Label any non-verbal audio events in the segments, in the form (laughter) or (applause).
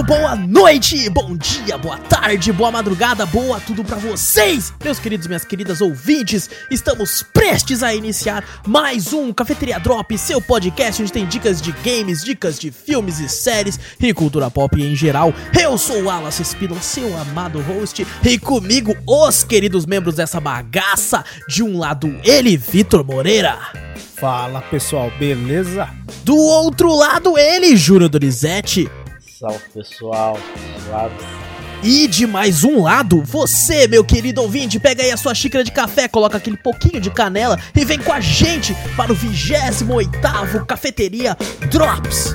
Muito boa noite, bom dia, boa tarde, boa madrugada, boa tudo pra vocês, meus queridos e minhas queridas ouvintes. Estamos prestes a iniciar mais um Cafeteria Drop, seu podcast onde tem dicas de games, dicas de filmes e séries e cultura pop em geral. Eu sou o Wallace Espino, seu amado host, e comigo os queridos membros dessa bagaça. De um lado, ele, Vitor Moreira. Fala pessoal, beleza? Do outro lado, ele, Júnior Donizete. Salve pessoal, lado. E de mais um lado, você, meu querido ouvinte, pega aí a sua xícara de café, coloca aquele pouquinho de canela e vem com a gente para o 28º Cafeteria Drops.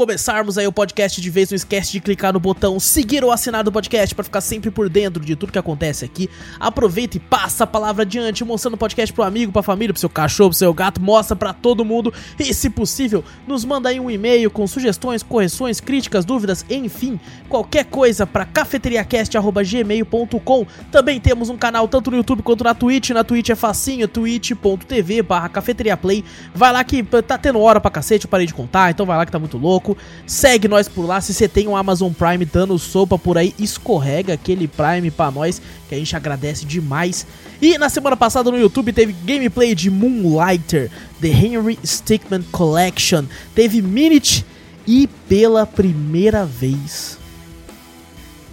Começarmos aí o podcast de vez, não esquece de clicar no botão seguir ou assinar do podcast para ficar sempre por dentro de tudo que acontece aqui. Aproveita e passa a palavra adiante, mostrando o podcast pro amigo, pra família, pro seu cachorro, pro seu gato, mostra pra todo mundo e, se possível, nos manda aí um e-mail com sugestões, correções, críticas, dúvidas, enfim, qualquer coisa para cafeteriacast@gmail.com. Também temos um canal tanto no YouTube quanto na Twitch. Na Twitch é facinho, twitch.tv barra cafeteriaplay. Vai lá que tá tendo hora pra cacete, eu parei de contar, então vai lá que tá muito louco. Segue nós por lá. Se você tem um Amazon Prime dando sopa por aí, escorrega aquele Prime pra nós, que a gente agradece demais. E na semana passada no YouTube teve gameplay de Moonlighter, The Henry Stickman Collection. Teve Minute e pela primeira vez,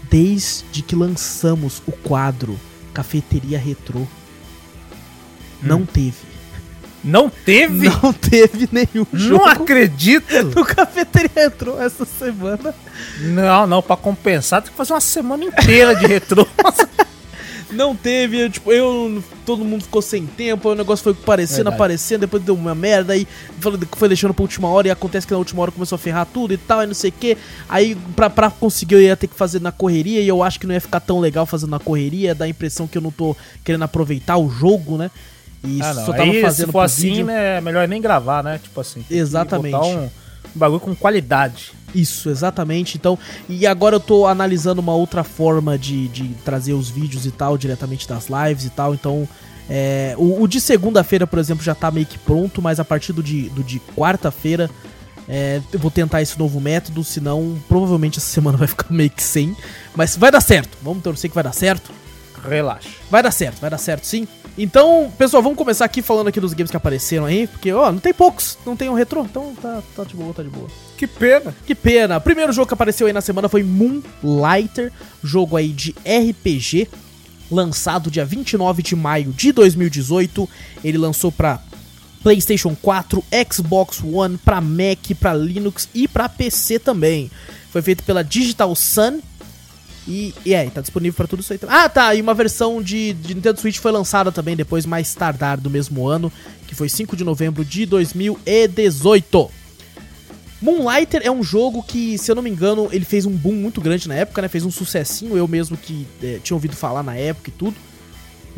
desde que lançamos o quadro Cafeteria Retrô, não teve. Não teve? (laughs) Não teve nenhum Não, jogo acredito! (laughs) no Cafeteria Retrô essa semana. Não, não, pra compensar tem que fazer uma semana inteira de retrô. (laughs) Não teve, eu, tipo, eu. Todo mundo ficou sem tempo, o negócio foi aparecendo, Verdade. aparecendo, depois deu uma merda, aí foi, foi deixando pra última hora e acontece que na última hora começou a ferrar tudo e tal, e não sei o que. Aí pra, pra conseguir eu ia ter que fazer na correria e eu acho que não ia ficar tão legal fazendo na correria, dá a impressão que eu não tô querendo aproveitar o jogo, né? E Ah, não. só tava Aí, fazendo se for assim, vídeo. né, é melhor nem gravar, né? Tipo assim. Exatamente. Botar um, um bagulho com qualidade. Isso, exatamente. Então, e agora eu tô analisando uma outra forma de, de trazer os vídeos e tal, diretamente das lives e tal. Então, é, o, o de segunda-feira, por exemplo, já tá meio que pronto, mas a partir do de, do de quarta-feira é, eu vou tentar esse novo método, senão provavelmente essa (laughs) semana vai ficar meio que sem. Mas vai dar certo, vamos torcer que vai dar certo. Relaxa. Vai dar certo, vai dar certo sim. Então, pessoal, vamos começar aqui falando aqui dos games que apareceram aí, porque, ó, não tem poucos, não tem um retrô, então tá, tá de boa, tá de boa. Que pena. Que pena. O primeiro jogo que apareceu aí na semana foi Moonlighter, jogo aí de RPG, lançado dia 29 de maio de 2018. Ele lançou pra PlayStation 4, Xbox One, pra Mac, pra Linux e pra PC também. Foi feito pela Digital Sun. E, e é, tá disponível pra tudo isso aí também. Ah, tá, e uma versão de, de Nintendo Switch foi lançada também depois, mais tardar do mesmo ano, que foi 5 de novembro de 2018. Moonlighter é um jogo que, se eu não me engano, ele fez um boom muito grande na época, né? Fez um sucessinho, eu mesmo que eh, tinha ouvido falar na época e tudo.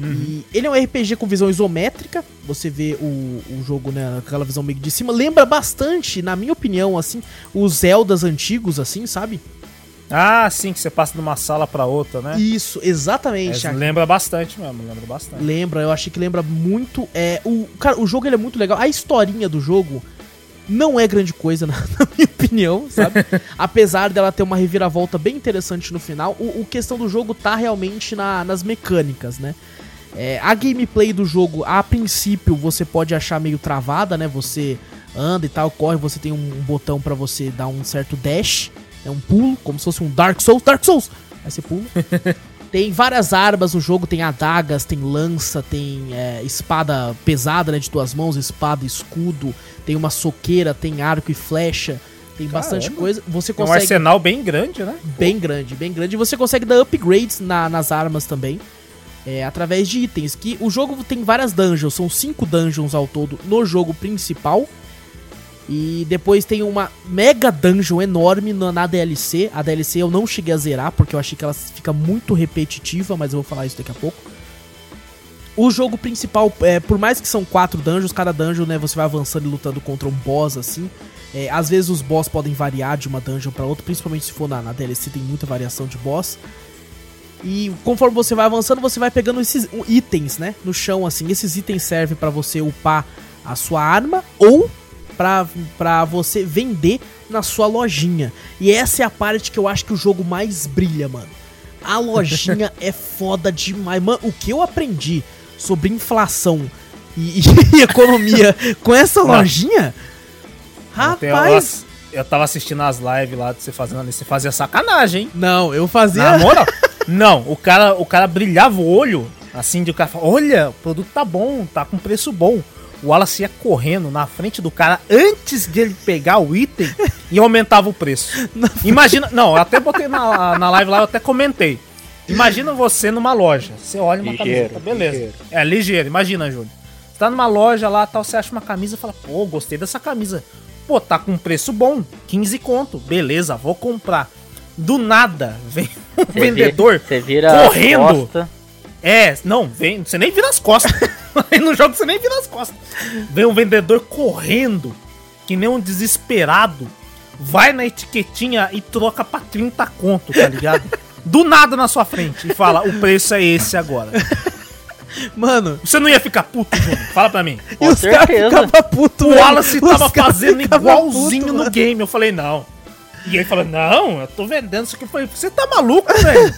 E ele é um RPG com visão isométrica. Você vê o, o jogo, né, aquela visão meio de cima. Lembra bastante, na minha opinião, assim, os Zeldas antigos, assim, sabe? Ah, sim, que você passa de uma sala pra outra, né? Isso, exatamente. É, lembra bastante mesmo, lembra bastante. Lembra, eu achei que lembra muito. É, o, cara, o jogo ele é muito legal. A historinha do jogo não é grande coisa, (laughs) na, na minha opinião, sabe? (laughs) Apesar dela ter uma reviravolta bem interessante no final, o, o questão do jogo tá realmente na- nas mecânicas, né? É, a gameplay do jogo, a princípio, você pode achar meio travada, né? Você anda e tal, corre, você tem um, um botão pra você dar um certo dash, é um pulo, como se fosse um Dark Souls, Dark Souls! Aí você pula. Tem várias armas no jogo, tem adagas, tem lança, tem é, espada pesada, né, de duas mãos, espada, escudo, tem uma soqueira, tem arco e flecha, tem bastante Caramba. coisa. Você Tem um consegue arsenal bem grande, né? bem grande, bem grande. E você consegue dar upgrades na- nas armas também. é, através de itens. Que o jogo tem várias dungeons, são cinco dungeons ao todo no jogo principal. E depois tem uma mega dungeon enorme na, na DLC. A DLC eu não cheguei a zerar, porque eu achei que ela fica muito repetitiva, mas eu vou falar isso daqui a pouco. O jogo principal, é, por mais que são quatro dungeons, cada dungeon, né, você vai avançando e lutando contra um boss, assim. É, às vezes os boss podem variar de uma dungeon para outra, principalmente se for na, na DLC, tem muita variação de boss. E conforme você vai avançando, você vai pegando esses itens, né, no chão, assim. Esses itens servem para você upar a sua arma ou pra, pra você vender na sua lojinha. E essa é a parte que eu acho que o jogo mais brilha, mano. A lojinha (laughs) é foda demais. Mano, o que eu aprendi sobre inflação e, (laughs) e economia com essa lojinha? Rapaz. Eu, eu tava assistindo as lives lá de você fazendo ali. Você fazia sacanagem, hein? Não, eu fazia. Na moral? (laughs) não, o cara, o cara brilhava o olho, assim, de o cara fala, olha, o produto tá bom, tá com preço bom. O Wallace ia correndo na frente do cara antes de ele pegar o item e aumentava o preço. (laughs) Imagina. Não, eu até botei na, na live lá, eu até comentei. Imagina você numa loja. Você olha uma Ligeiro, camiseta, beleza. ligeiro. É, ligeiro, imagina, Júlio. Você tá numa loja lá, tal, você acha uma camisa e fala, pô, gostei dessa camisa. Pô, tá com preço bom, 15 conto. Beleza, vou comprar. Do nada, vem um Você vendedor vi- Você vira correndo. a costa, é, não, vem, você nem vira as costas. (laughs) (laughs) Aí no jogo você nem vira as costas. Vem um vendedor correndo, que nem um desesperado, vai na etiquetinha e troca pra 30 conto, tá ligado? (laughs) Do nada na sua frente e fala: o preço é esse agora. Mano, Você não ia ficar puto, Júnior? Fala pra mim. Com os caras certeza. ficavam putos, O. Wallace Os tava fazendo igualzinho putos, no mano. game. Eu falei: não. E ele falou: não, eu tô vendendo isso aqui. Eu falei: você tá maluco, velho?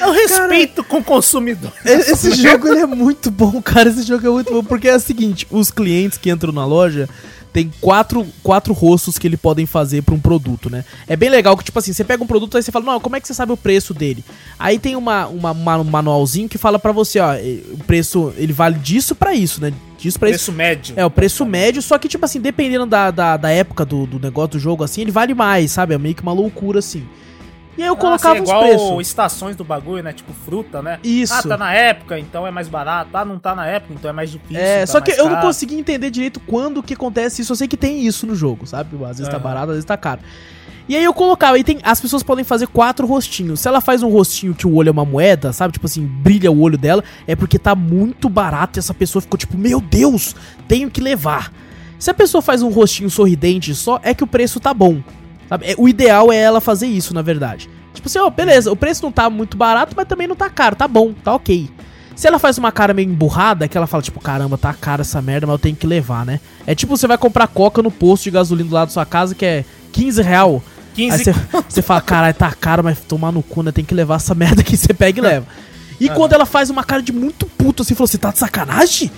Eu respeito com o consumidor. Esse (laughs) jogo é muito bom, cara. Esse jogo é muito bom. Porque é o seguinte: os clientes que entram na loja tem quatro, quatro rostos que ele podem fazer pra um produto, né? É bem legal que, tipo assim, você pega um produto aí você fala, não, como é que você sabe o preço dele? Aí tem uma, uma, uma- um manualzinho que fala pra você, ó, o preço, ele vale disso pra isso, né? Disso pra isso. Preço médio. É, o preço médio, só que, tipo assim, dependendo da, da, da época do, do negócio do jogo, assim, ele vale mais, sabe? É meio que uma loucura, assim. E aí eu colocava ah, os igual preços. estações do bagulho, né? Tipo fruta, né? Isso. Ah, tá na época, então é mais barato. Ah, não tá na época, então é mais difícil. É, tá só que eu não consegui entender direito quando que acontece isso. Eu sei que tem isso no jogo, sabe? Às vezes tá Aham. barato, às vezes tá caro. E aí eu colocava, e tem, as pessoas podem fazer quatro rostinhos. Se ela faz um rostinho que o olho é uma moeda, sabe? Tipo assim, brilha o olho dela, é porque tá muito barato e essa pessoa ficou tipo, meu Deus, tenho que levar. Se a pessoa faz um rostinho sorridente só, é que o preço tá bom. Sabe? É, o ideal é ela fazer isso, na verdade. Tipo assim, ó, beleza, o preço não tá muito barato, mas também não tá caro, tá bom, tá ok. Se ela faz uma cara meio emburrada, que ela fala, tipo, caramba, tá cara essa merda, mas eu tenho que levar, né? É tipo você vai comprar coca no posto de gasolina do lado da sua casa, que é 15 real. 15 Aí (laughs) você, fala, caralho, tá caro, mas tomar no cu, né? Tem que levar essa (laughs) merda aqui, você pega e leva. E quando ela faz uma cara de muito puto, assim, falou, você tá de sacanagem?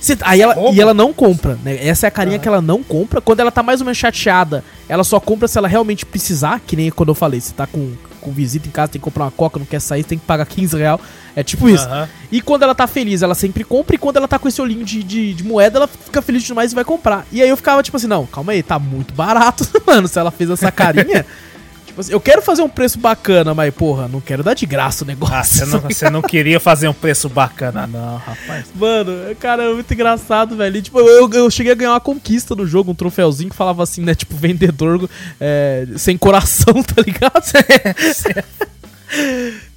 Você- aí ela, e ela não compra, né? Essa é a carinha que ela não compra. Quando ela tá mais ou menos chateada, ela só compra se ela realmente precisar, que nem quando eu falei, você tá com, com visita em casa, tem que comprar uma coca, não quer sair, tem que pagar 15 real. É tipo isso. Aham. E quando ela tá feliz, ela sempre compra. E quando ela tá com esse olhinho de, de, de moeda, ela fica feliz demais e vai comprar. E aí eu ficava tipo assim: não, calma aí, tá muito barato, (laughs) mano. Se ela fez essa carinha. (laughs) tipo assim, eu quero fazer um preço bacana, mas porra, não quero dar de graça o negócio. Ah, você não, você não queria fazer um preço bacana, não, rapaz. Mano, cara, é muito engraçado, velho. E, tipo, eu, eu cheguei a ganhar uma conquista no jogo, um troféuzinho que falava assim, né? Tipo, vendedor é, sem coração, (laughs) tá ligado? (laughs)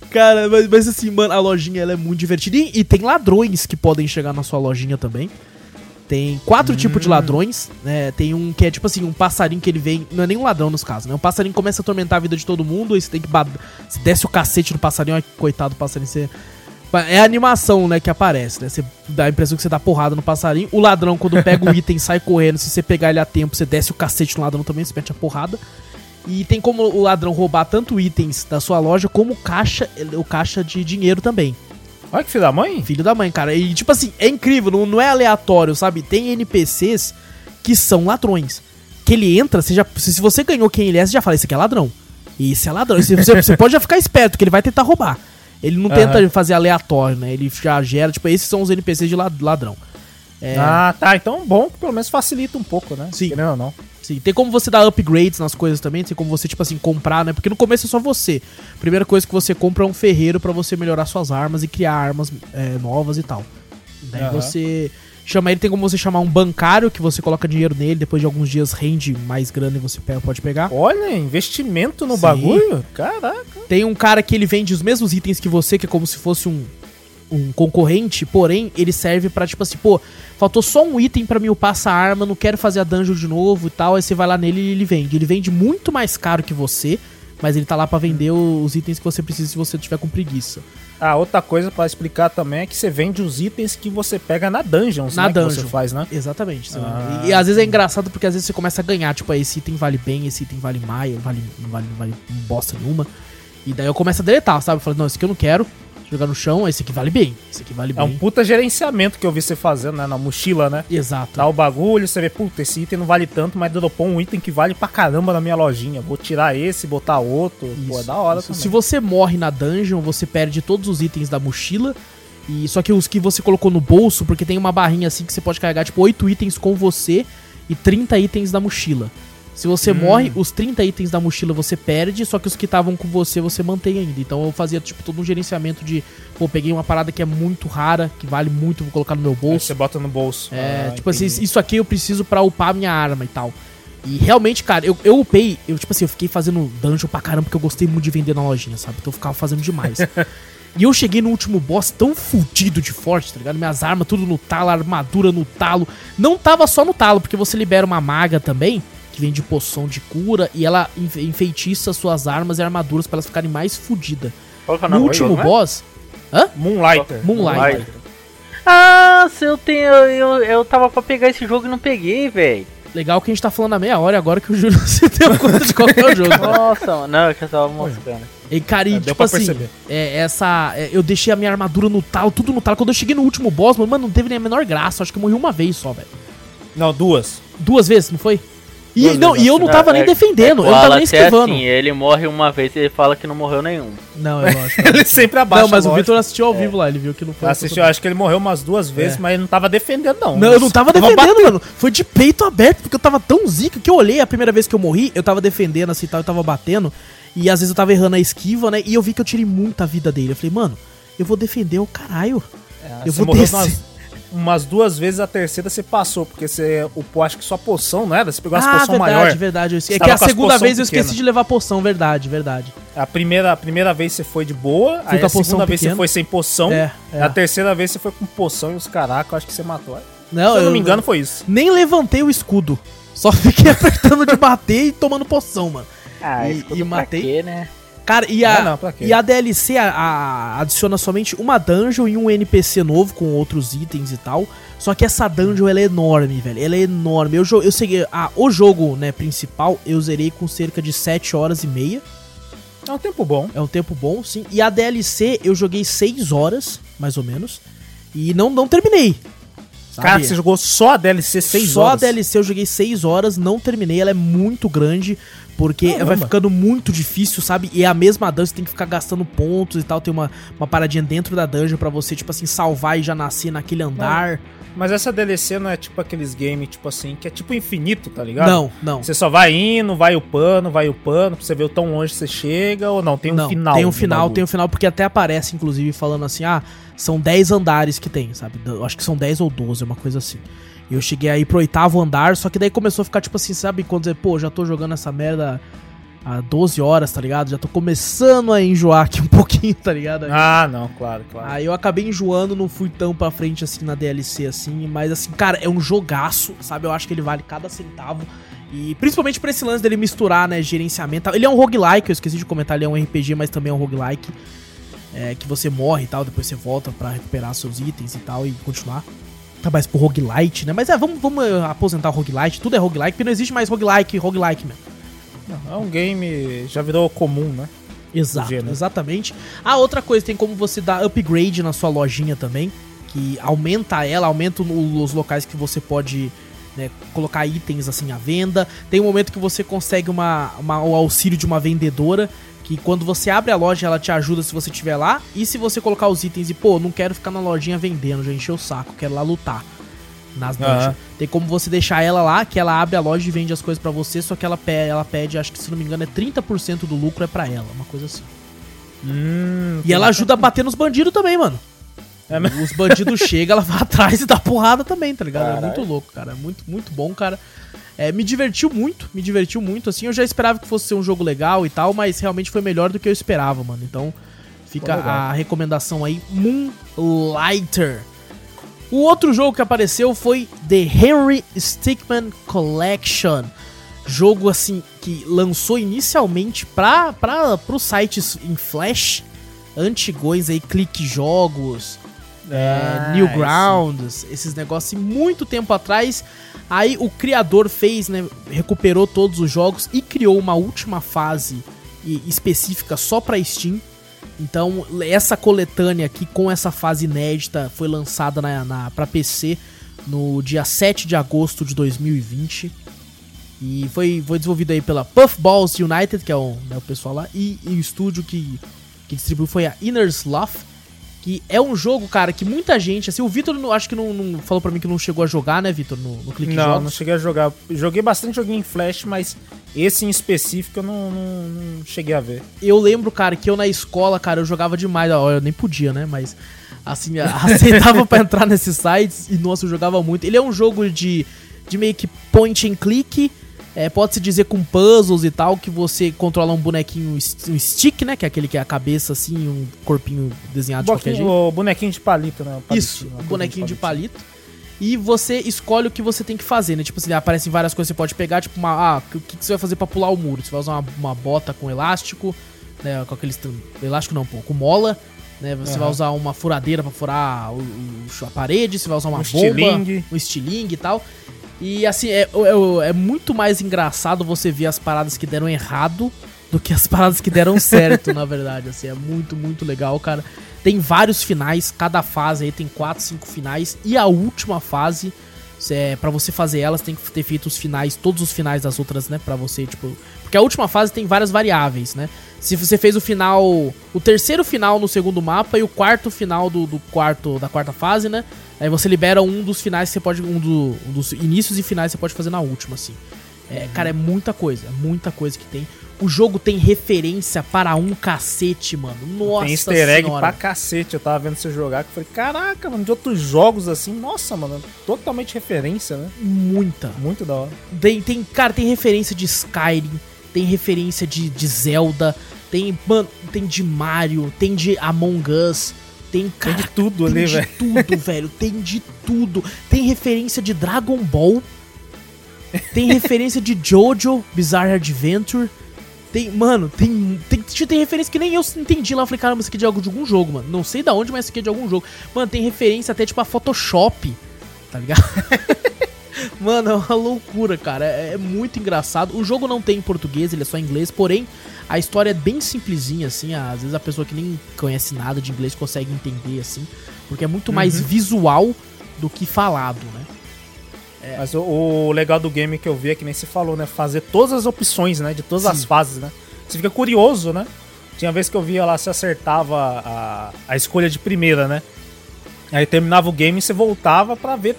Cara, mas, mas assim, mano, a lojinha ela é muito divertida. E, e tem ladrões que podem chegar na sua lojinha também. Tem quatro tipos de ladrões, né? Tem um que é tipo assim, um passarinho que ele vem. Não é nem um ladrão nos casos, né? Um passarinho começa a atormentar a vida de todo mundo, aí você tem que. Você desce o cacete no passarinho, ai, coitado do passarinho, você. É a animação, né, que aparece, né? Você dá a impressão que você dá porrada no passarinho. O ladrão, quando pega o (laughs) item, sai correndo. Se você pegar ele a tempo, você desce o cacete no ladrão também, você mete a porrada. E tem como o ladrão roubar tanto itens da sua loja como caixa, o caixa de dinheiro também. Olha que filho da mãe. Filho da mãe, cara. E tipo assim, é incrível, não, não é aleatório, sabe? Tem NPCs que são ladrões. Que ele entra, você já, se se você ganhou quem ele é, você já fala, esse aqui é ladrão. Esse é ladrão. Esse- Você, você pode já ficar esperto, que ele vai tentar roubar. Ele não tenta Aham. fazer aleatório, né? Ele já gera, tipo, esses são os NPCs de la- ladrão. É, Ah, tá. Então bom pelo menos facilita um pouco, né? Sim. Querendo ou não. Sim, tem como você dar upgrades nas coisas também, tem como você, tipo assim, comprar, né? Porque no começo é só você. Primeira coisa que você compra é um ferreiro pra você melhorar suas armas e criar armas é, novas e tal. Daí Aham. você chama ele, tem como você chamar um bancário, que você coloca dinheiro nele, depois de alguns dias rende mais grana e você pega- pode pegar. Olha, investimento no Sim. bagulho? Caraca. Tem um cara que ele vende os mesmos itens que você, que é como se fosse um, um concorrente, porém ele serve pra tipo assim, pô, faltou só um item pra mim upar essa arma, não quero fazer a dungeon de novo e tal. Aí você vai lá nele e ele vende. Ele vende muito mais caro que você, mas ele tá lá pra vender os itens que você precisa se você tiver com preguiça. Ah, outra coisa pra explicar também é que você vende os itens que você pega na Dungeons, Na né? Que dungeon. você faz, né? Exatamente. Ah. e, e às vezes é engraçado porque às vezes você começa a ganhar, tipo, ah, esse item vale bem, esse item vale mais, vale, não vale, não vale bosta nenhuma. E daí eu começo a deletar, sabe? Eu falo, não, esse aqui eu não quero. Jogar no chão, esse aqui vale bem. Esse aqui vale É um bem. puta gerenciamento que eu vi você fazendo, né? Na mochila, né? Exato. Dá o bagulho, você vê, puta, esse item não vale tanto, mas dropou um item que vale pra caramba na minha lojinha. Vou tirar esse, botar outro. Pô, é Isso, da hora isso. também. Se você morre na dungeon, você perde todos os itens da mochila. E só que os que você colocou no bolso, porque tem uma barrinha assim que você pode carregar tipo 8 itens com você e 30 itens da mochila. Se você Hum. morre, os 30 itens da mochila você perde, só que os que estavam com você você mantém ainda. Então eu fazia tipo todo um gerenciamento de, pô, peguei uma parada que é muito rara, que vale muito, vou colocar no meu Aí bolso. você bota no bolso. É, Ah, tipo assim, entendi. isso aqui eu preciso pra upar minha arma e tal. E realmente, cara, eu, eu upei, eu, tipo assim, eu fiquei fazendo dungeon pra caramba, porque eu gostei muito de vender na lojinha, sabe? Então eu ficava fazendo demais. (laughs) e eu cheguei no último boss tão fudido de forte, tá ligado? Minhas armas tudo no talo, armadura no talo. Não tava só no talo, porque você libera uma maga também, que vem de poção de cura, e ela enfe- enfeitiça suas armas e armaduras pra elas ficarem mais fodidas. É o No último jogo, né? boss. Moonlighter. Moonlighter. Ah, se eu tenho. Eu, eu tava pra pegar esse jogo e não peguei, velho. Legal que a gente tá falando a meia hora agora que o Júlio (laughs) se deu conta de qual que é o jogo. Nossa, mano. Não, é que eu tava moscando. E, cara, e, É, deu tipo pra assim, perceber. é, essa. é, eu deixei a minha armadura no talo, tudo no talo. Quando eu cheguei no último boss, mano, não teve nem a menor graça. Acho que eu morri uma vez só, velho. Não, duas. Duas vezes, não foi? E, não, e eu não É, tava nem é- defendendo, é, eu não tava nem é esquivando. assim, ele morre uma vez e ele fala que não morreu nenhum. Não, eu (laughs) acho. Ele sempre abaixa Não, mas o. Vitor assistiu ao vivo lá, ele viu que não foi. Assistiu, acho que ele morreu umas duas vezes, É. mas ele não tava defendendo, não. Não, eu não tava defendendo, mano. Foi de peito aberto, porque eu tava tão zica que eu olhei a primeira vez que eu morri, eu tava defendendo assim e tal, eu tava batendo. E às vezes eu tava errando a esquiva, né? E eu vi que eu tirei muita vida dele. Eu falei, mano, eu vou defender o caralho. eu Você vou morreu descer. umas, umas duas vezes, a terceira você passou, porque você upou, acho que sua poção, não era? Você pegou umas ah, poção verdade, maior. verdade. Eu esque- É que a as segunda vez eu esqueci pequena. de levar poção, verdade, verdade. A primeira, a primeira vez você foi de boa, aí com a a poção segunda vez você pequena. foi sem poção, É, é. a terceira vez você foi com poção e os caracas, eu acho que você matou. Não, Se eu não me engano, foi isso. Nem levantei o escudo. Só (laughs) fiquei apertando de bater e tomando poção, mano. Ah, E- e pra matei. quê, né? Cara, e a, Ah, não, quê? e a DLC a- a- adiciona somente uma dungeon e um NPC novo com outros itens e tal. Só que essa dungeon ela é enorme, velho. Ela é enorme. Eu, eu segui. a- o jogo né, principal eu zerei com cerca de 7 horas e meia. É um tempo bom. É um tempo bom, sim. E a DLC eu joguei 6 horas, mais ou menos. E não, não terminei. sabe? Cara, você jogou só a DLC 6 Só horas. a DLC eu joguei 6 horas, não terminei, ela é muito grande, porque Caramba. vai ficando muito difícil, sabe? E é a mesma dungeon, você tem que ficar gastando pontos e tal, tem uma, uma paradinha dentro da dungeon pra você, tipo assim, salvar e já nascer naquele andar. Mas essa DLC não é tipo aqueles games, tipo assim, que é tipo infinito, tá ligado? Não, não. Você só vai indo, vai upando, vai upando, pra você ver o tão longe que você chega, ou não? Tem um não, final. Tem um final, tem um final, porque até aparece, inclusive, falando assim, ah, são 10 andares que tem, sabe? Eu acho que são 10 ou 12, uma coisa assim. E eu cheguei aí pro oitavo andar, só que daí começou a ficar, tipo assim, sabe? Quando você, pô, já tô jogando essa merda há 12 horas, tá ligado? Já tô começando a enjoar aqui um (laughs) pouquinho, tá ligado? Aí- Ah, não, claro, claro. Aí eu acabei enjoando, não fui tão pra frente assim na DLC assim, mas assim, cara, é um jogaço, sabe? Eu acho que ele vale cada centavo. E principalmente pra esse lance dele misturar, né, gerenciamento. Ele é um roguelike, eu esqueci de comentar, ele é um RPG, mas também é um roguelike. É, que você morre e tal, depois você volta pra recuperar seus itens e tal e continuar. Tá mais pro roguelite, né? Mas é, vamos, vamos eh, aposentar o roguelite, tudo é roguelike, porque não existe mais roguelike, roguelike mesmo. Não, é um game, já virou comum, né? Exato, gênero. exatamente. A outra coisa, tem como você dar upgrade na sua lojinha também, que aumenta ela, aumenta os locais que você pode né, colocar itens assim à venda. Tem um momento que você consegue uma, uma- o auxílio de uma vendedora, que quando você abre a loja ela te ajuda se você estiver lá, e se você colocar os itens e, pô, não quero ficar na lojinha vendendo, já encheu o saco, quero lá lutar. Nas dungeons. Aham. Tem como você deixar ela lá, que ela abre a loja e vende as coisas pra você, só que ela pede, ela pede, acho que se não me engano, é 30% do lucro é pra ela, uma coisa assim. Hum, E ela ajuda a bater nos bandidos também, mano. É, mas- Os bandidos (laughs) chegam, ela vai atrás e dá porrada também, tá ligado? É muito louco, cara. É muito, muito bom, cara. É, me divertiu muito, me divertiu muito, assim. Eu já esperava que fosse ser um jogo legal e tal, mas realmente foi melhor do que eu esperava, mano. Então, fica a recomendação aí, Moonlighter. O outro jogo que apareceu foi The Henry Stickman Collection. Jogo, assim, que lançou inicialmente pra, pra, pros sites em Flash, antigões aí, Clique Jogos, é, Ah, Newgrounds, esses negócios muito tempo atrás. Aí o criador fez, né, recuperou todos os jogos e criou uma última fase específica só pra Steam. Então, essa coletânea aqui com essa fase inédita foi lançada na, na, pra PC no dia 7 de agosto de 2020. E foi, foi desenvolvido aí pela Puffballs United, que é o, né, o pessoal lá, e, e o estúdio que, que distribuiu foi a Inner Sloth, que é um jogo, cara, que muita gente, assim, o Vitor não- acho que não, não- falou pra mim que não chegou a jogar, né, Vitor, no, no Clique Não, Jogos. não cheguei a jogar. Joguei bastante joguinho em Flash, mas esse em específico eu não, não- não cheguei a ver. Eu lembro, cara, que eu na escola, cara, eu jogava demais. Ó, eu nem podia, né? Mas, assim, (laughs) aceitava pra entrar nesses sites e, nossa, eu jogava muito. Ele é um jogo de, de meio que point and click. É, Pode-se dizer com puzzles e tal, que você controla um bonequinho, um stick, né? Que é aquele que é a cabeça, assim, um corpinho desenhado de qualquer jeito. O bonequinho de palito, né? O Isso, um uma bonequinho de palito. palito. E você escolhe o que você tem que fazer, né? Tipo assim, aparecem várias coisas que você pode pegar, tipo, uma, ah, o que, que você vai fazer pra pular o muro? Você vai usar uma, uma bota com elástico, né? Com aqueles. Elástico não, pô, com mola. Né, você Aham. vai usar uma furadeira pra furar o, o- a parede, você vai usar uma Um bomba, estilingue. um estilingue e tal. E assim, é, é, é muito mais engraçado você ver as paradas que deram errado do que as (laughs) paradas que deram certo, na verdade. Assim, é muito, muito legal, cara. Tem vários finais, cada fase aí tem 4, 5 finais. E a última fase, é, para você fazer elas, tem que ter feito os finais, todos os finais das outras, né? Pra você, tipo. Porque a última fase tem várias variáveis, né? Se você fez o final. O terceiro final no segundo mapa e o quarto final do, do quarto da quarta fase, né? Aí você libera um dos finais que você pode. Um, do- um dos inícios e finais que você pode fazer na última, assim. É, cara, é muita coisa, muita coisa que tem. O jogo tem referência para um cacete, mano. Nossa Tem easter egg senhora. pra cacete. Eu tava vendo você jogar que eu falei, caraca, mano, de outros jogos assim, nossa, mano, totalmente referência, né? Muita. Muito da hora. Tem, tem, cara, tem referência de Skyrim, tem referência de, de Zelda, tem, mano, tem de Mario, tem de Among Us, tem, cara, de tudo tem ali, de velho. tudo, (laughs) velho, tem de tudo. Tem referência de Dragon Ball, tem referência de Jojo Bizarre Adventure, tem, mano, tem, tem, tem referência que nem eu entendi lá. Eu falei, caramba, isso aqui é de algo de algum jogo, mano. Não sei da onde, mas isso aqui é de algum jogo. Mano, tem referência até tipo a Photoshop, tá ligado? (laughs) (laughs) Mano, é uma loucura, cara. É, é muito engraçado. O jogo não tem em português, ele é só em inglês, porém, a história é bem simplesinha, assim. Às vezes a pessoa que nem conhece nada de inglês consegue entender, assim. Porque é muito mais visual do que falado, né? É. Mas o, o legal do game que eu vi é que nem se falou, né? Fazer todas as opções, né? De todas as Sim. fases, né? Você fica curioso, né? Tinha vez que eu via lá se acertava a, a escolha de primeira, né? Aí terminava o game e você voltava pra ver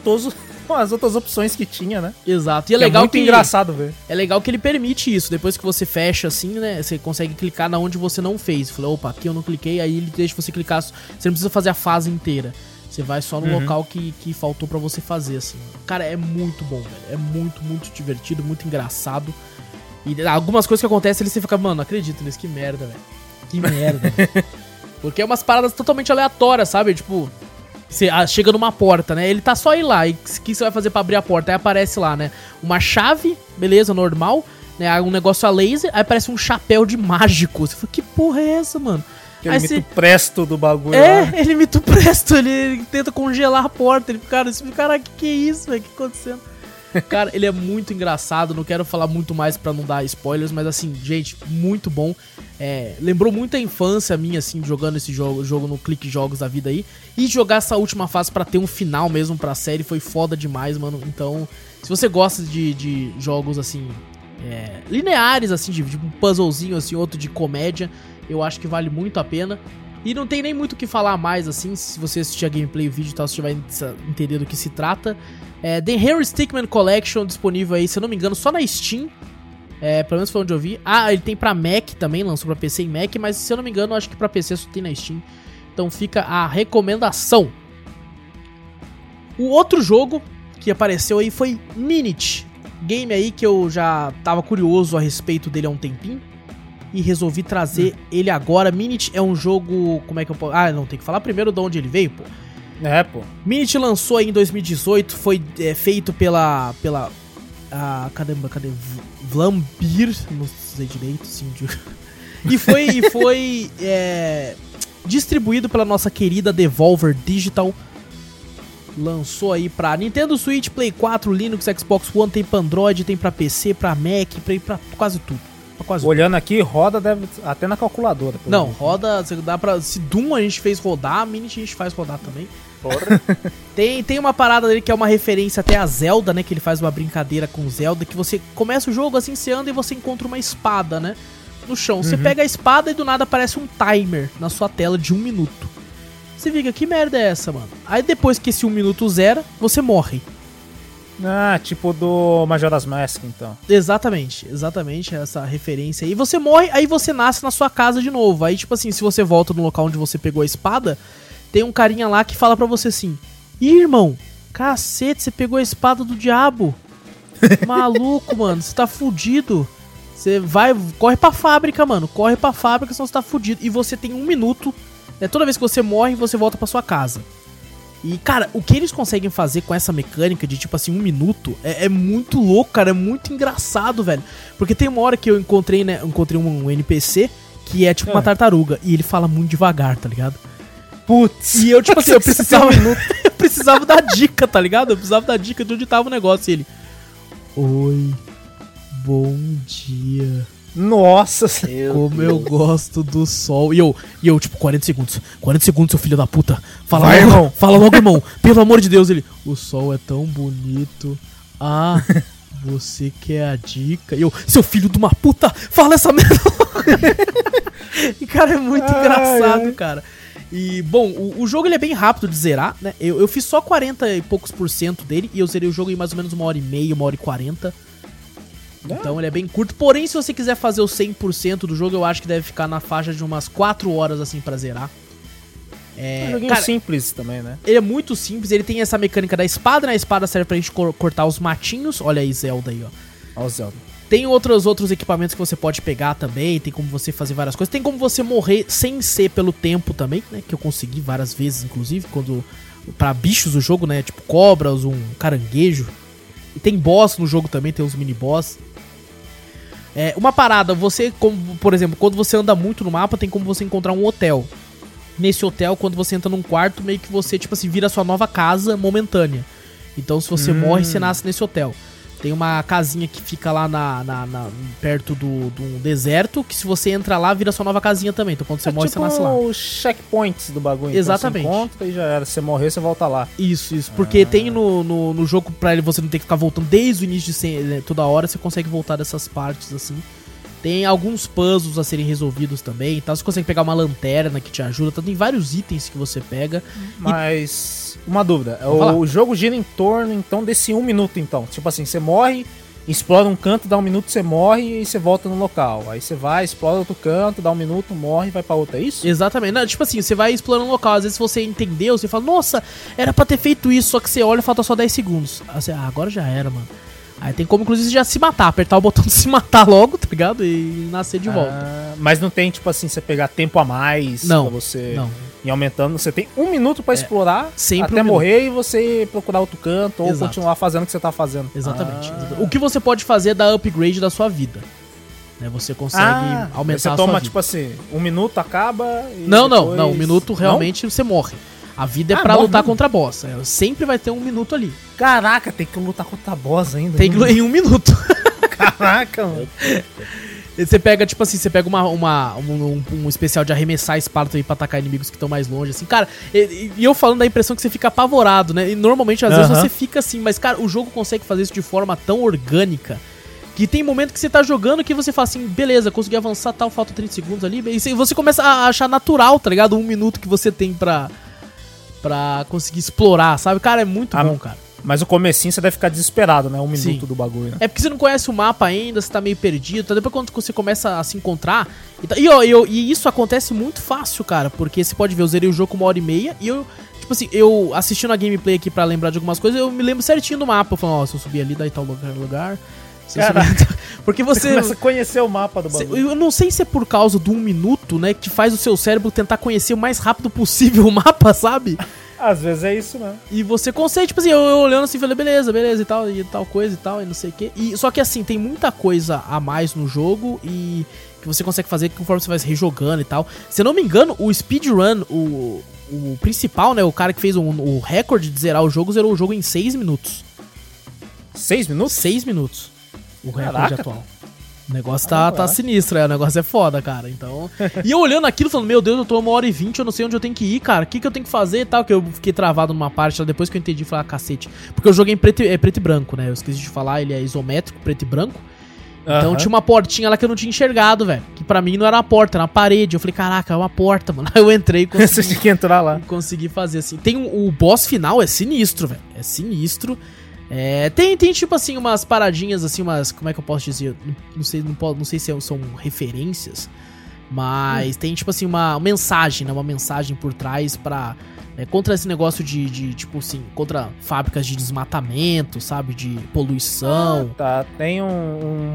todas as outras opções que tinha, né? Exato. E é Que legal muito que engraçado ver. é legal que ele permite isso. Depois que você fecha assim, né, você consegue clicar na onde você não fez. Falei, opa, aqui eu não cliquei, aí ele deixa você clicar, você não precisa fazer a fase inteira. Você vai só no Uhum. local que, que faltou pra você fazer, assim. Cara, é muito bom, velho. É muito, muito divertido, muito engraçado. E algumas coisas que acontecem ali você fica, mano, não acredito nisso, que merda, velho. Que merda. (laughs) Porque é umas paradas totalmente aleatórias, sabe? Tipo, você ah, chega numa porta, né? Ele tá só aí lá. E o que você vai fazer pra abrir a porta? Aí aparece lá, né? Uma chave, beleza, normal. Né? Um negócio a laser. Aí aparece um chapéu de mágico. Você fala, que porra é essa, mano? Aquele Aí mito você- presto do bagulho É, lá. ele imita o Presto, ele, ele tenta congelar a porta. Ele fica, cara, esse- cara, que que é isso, velho? O que tá acontecendo? Cara, ele é muito engraçado. Não quero falar muito mais pra não dar spoilers, mas assim, gente, muito bom. É, lembrou muito a infância minha, assim, jogando esse jogo, jogo no Clique Jogos da vida aí. E jogar essa última fase pra ter um final mesmo pra série foi foda demais, mano. Então, se você gosta de, de jogos assim, é, lineares, assim, de, de um puzzlezinho, assim, outro de comédia, eu acho que vale muito a pena. E não tem nem muito o que falar mais, assim, se você assistir a gameplay, o vídeo e tal, você vai entender do que se trata. É, The Harry Stickman Collection disponível aí, se eu não me engano, só na Steam. É, pelo menos foi onde eu vi. Ah, ele tem pra Mac também, lançou pra PC e Mac, mas se eu não me engano, acho que pra PC só tem na Steam. Então fica a recomendação. O outro jogo que apareceu aí foi Minute. Game aí que eu já tava curioso a respeito dele há um tempinho. E resolvi trazer ele agora. Minute é um jogo. Como é que eu posso. Ah, não, tem que falar primeiro de onde ele veio, pô. É, pô. Minute lançou aí em 2018, foi é, feito pela. pela. Ah, cadê, cadê? Vlambir, não sei direito, sim. (laughs) E foi, e foi é, distribuído pela nossa querida Devolver Digital. Lançou aí pra Nintendo Switch, Play 4, Linux, Xbox One, tem pra Android, tem pra PC, pra Mac, pra, pra quase tudo. Pra quase tudo. Olhando aqui, roda deve até na calculadora. Não, jeito. roda, se dá pra. Se Doom a gente fez rodar, Minute a gente faz rodar também. Porra. (laughs) Tem, tem uma parada dele que é uma referência até a Zelda, né? Que ele faz uma brincadeira com Zelda, que você começa o jogo assim, você anda e você encontra uma espada, né? No chão. Você pega a espada e do nada aparece um timer na sua tela de um minuto. Você fica, que merda é essa, mano? Aí depois que esse um minuto zera, você morre. Ah, tipo do Majora's Mask, então. Exatamente, exatamente essa referência. E você morre, aí você nasce na sua casa de novo. Aí, tipo assim, se você volta no local onde você pegou a espada, tem um carinha lá que fala pra você assim: Ih, irmão, cacete, você pegou a espada do diabo. (laughs) Maluco, mano, você tá fudido. Você vai, corre pra fábrica, mano. Corre pra fábrica, senão você tá fudido. E você tem um minuto. Né, toda vez que você morre, você volta pra sua casa. E, cara, o que eles conseguem fazer com essa mecânica de, tipo assim, um minuto é, é muito louco, cara. É muito engraçado, velho. Porque tem uma hora que eu encontrei, né? Encontrei um, um NPC que é tipo uma É. tartaruga. E ele fala muito devagar, tá ligado? Putz. E eu, tipo (laughs) assim, eu precisava. (laughs) eu precisava da dica, tá ligado? Eu precisava da dica de onde tava o negócio. E ele. Oi. Bom dia. Nossa, Meu Como eu Deus. gosto do sol. E eu, e eu, tipo, 40 segundos. 40 segundos, seu filho da puta. Fala Vai, logo, irmão. Fala logo, irmão. Pelo amor de Deus, ele. O sol é tão bonito. Ah, (laughs) você quer a dica? E eu, seu filho de uma puta, fala essa merda. (laughs) e, cara, é muito Ai, engraçado, ai. cara. E, bom, o, o jogo ele é bem rápido de zerar, né? Eu, eu fiz só 40 e poucos por cento dele e eu zerei o jogo em mais ou menos uma hora e meia, uma hora e 40. Então ele é bem curto. Porém, se você quiser fazer o 100% do jogo, eu acho que deve ficar na faixa de umas 4 horas assim pra zerar. é um É, joguinho cara, simples também, né? ele é muito simples, ele tem essa mecânica da espada, né? A espada serve pra gente cor- cortar os matinhos. Olha aí, Zelda aí, ó. Olha o Zelda. Tem outros, outros equipamentos que você pode pegar também, tem como você fazer várias coisas. Tem como você morrer sem ser pelo tempo também, né? Que eu consegui várias vezes, inclusive, quando. Pra bichos do jogo, né? Tipo cobras, um caranguejo. E tem boss no jogo também, tem uns mini boss. É, uma parada, você, como, por exemplo, quando você anda muito no mapa, tem como você encontrar um hotel. Nesse hotel, quando você entra num quarto, meio que você, tipo assim, vira a sua nova casa momentânea. Então, se você Hum. morre, você nasce nesse hotel. Tem uma casinha que fica lá na, na- na- perto do, do deserto, que se você entra lá, vira sua nova casinha também. Então, quando você é morre, tipo você nasce lá. os checkpoints do bagulho. Exatamente. Então, você encontra e já era. Se você morrer, você volta lá. Isso, isso. Porque tem no, no, no jogo, pra ele você não ter que ficar voltando desde o início de né, toda hora, você consegue voltar dessas partes assim. Tem alguns puzzles a serem resolvidos também. Então você consegue pegar uma lanterna que te ajuda. Então, tem vários itens que você pega. Mas, uma dúvida. Vamos. O jogo gira em torno, então, desse um minuto, então. Tipo assim, você morre, explora um canto, dá um minuto, você morre e você volta no local. Aí você vai, explora outro canto, dá um minuto, morre e vai pra outro. É isso? Exatamente. Não, tipo assim, você vai explorando o local. Às vezes você entendeu, você fala, nossa, era pra ter feito isso. Só que você olha e falta só 10 segundos. Aí você, ah, agora já era, mano. Aí tem como, inclusive, já se matar, apertar o botão de se matar logo, tá ligado? E nascer de volta. Ah, mas não tem, tipo assim, você pegar tempo a mais Não, pra você Não. ir aumentando. Você tem um minuto pra explorar sempre até um morrer e você procurar outro canto ou Exato. continuar fazendo o que você tá fazendo. Exatamente. Ah. O que você pode fazer é dar upgrade da sua vida. Né, você consegue Ah, aumentar você a toma, sua vida. tipo assim, um minuto acaba e não, não, depois- não. Um minuto realmente você morre. A vida é Ah, pra lutar contra boss. É, sempre vai ter um minuto ali. Caraca, tem que lutar contra a boss ainda. Tem que hein? em um minuto. (laughs) Caraca, mano. Você pega, tipo assim, você pega uma, uma, um, um- especial de arremessar a espada também pra atacar inimigos que estão mais longe, assim. Cara, e, e eu falando da impressão que você fica apavorado, né? E normalmente, às vezes, Aham. você fica assim, mas, cara, o jogo consegue fazer isso de forma tão orgânica. Que tem momento que você tá jogando que você fala assim, beleza, consegui avançar tal, falta 30 segundos ali. E você começa a achar natural, tá ligado? Um minuto que você tem pra, pra conseguir explorar, sabe? Cara, é muito Ah, bom, cara. Mas o comecinho você deve ficar desesperado, né? Um Sim. minuto do bagulho, né? É porque você não conhece o mapa ainda, você tá meio perdido. Tá? Depois quando você começa a se encontrar. E, tá- e, ó, eu- e isso acontece muito fácil, cara. Porque você pode ver, eu zerei o jogo com uma hora e meia. E eu, tipo assim, eu assistindo a gameplay aqui pra lembrar de algumas coisas, eu me lembro certinho do mapa. Eu falo, ó, se eu subir ali, daí tal lugar. lugar. Subir- (laughs) porque Você você. começa a conhecer o mapa do bagulho. Eu não sei se é por causa do um minuto, né? Que faz o seu cérebro tentar conhecer o mais rápido possível o mapa, sabe? Às vezes é isso mesmo. E você consegue, tipo assim, eu, eu olhando assim, falei, beleza, beleza e tal, e tal coisa e tal, e não sei o quê. E, só que assim, tem muita coisa a mais no jogo e que você consegue fazer conforme você vai rejogando e tal. Se eu não me engano, o speedrun, o, o principal, né, o cara que fez o, o recorde de zerar o jogo, zerou o jogo em 6 minutos. Seis minutos? 6 minutos. O recorde atual. O negócio tá, tá é. sinistro, é, o negócio é foda, cara. Então. (laughs) e eu olhando aquilo, falando, meu Deus, eu tô uma hora e vinte, eu não sei onde eu tenho que ir, cara. O que, que eu tenho que fazer e tal? Que eu fiquei travado numa parte lá depois que eu entendi, falei, ah, cacete. Porque eu joguei em preto, é preto e branco, né? Eu esqueci de falar, ele é isométrico, preto e branco. Então Aham. tinha uma portinha lá que eu não tinha enxergado, velho. Que pra mim não era uma porta, era uma parede. Eu falei, caraca, é uma porta, mano. (laughs) Aí eu entrei e (laughs) Você consegui tinha que entrar lá. conseguir fazer assim. Tem um- o boss final é sinistro, velho. É sinistro. É, tem, tem tipo assim umas paradinhas assim, umas, como é que eu posso dizer? Não, sei, não, po- não sei se são referências, mas tem tipo assim uma mensagem, né, uma mensagem por trás pra é, contra esse negócio de, de tipo assim, contra fábricas de desmatamento, sabe, de poluição. Tá, tem um-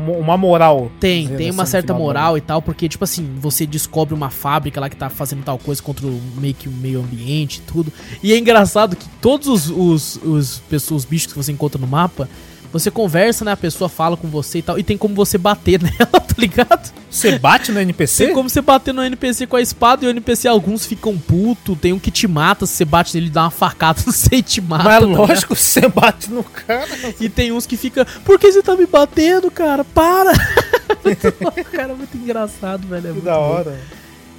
um- uma moral. Tem, tem uma certa moral e tal, porque, tipo assim, você descobre uma fábrica lá que tá fazendo tal coisa contra o meio que o meio ambiente e tudo. E é engraçado que todos os, os, os, pessoas, os bichos que você encontra no mapa, você conversa, né? A pessoa fala com você e tal, e tem como você bater (laughs) nela, tá ligado? Você bate no NPC? Tem como você bater no NPC com a espada e o NPC, alguns ficam puto, tem um que te mata, se você bate nele, dá uma facada, (laughs) não sei, te mata. Mas tá lógico, você bate no cara. E tem uns que fica, por que você tá me batendo, cara? Para! (laughs) cara, é muito engraçado, velho. É Que muito da bom. hora.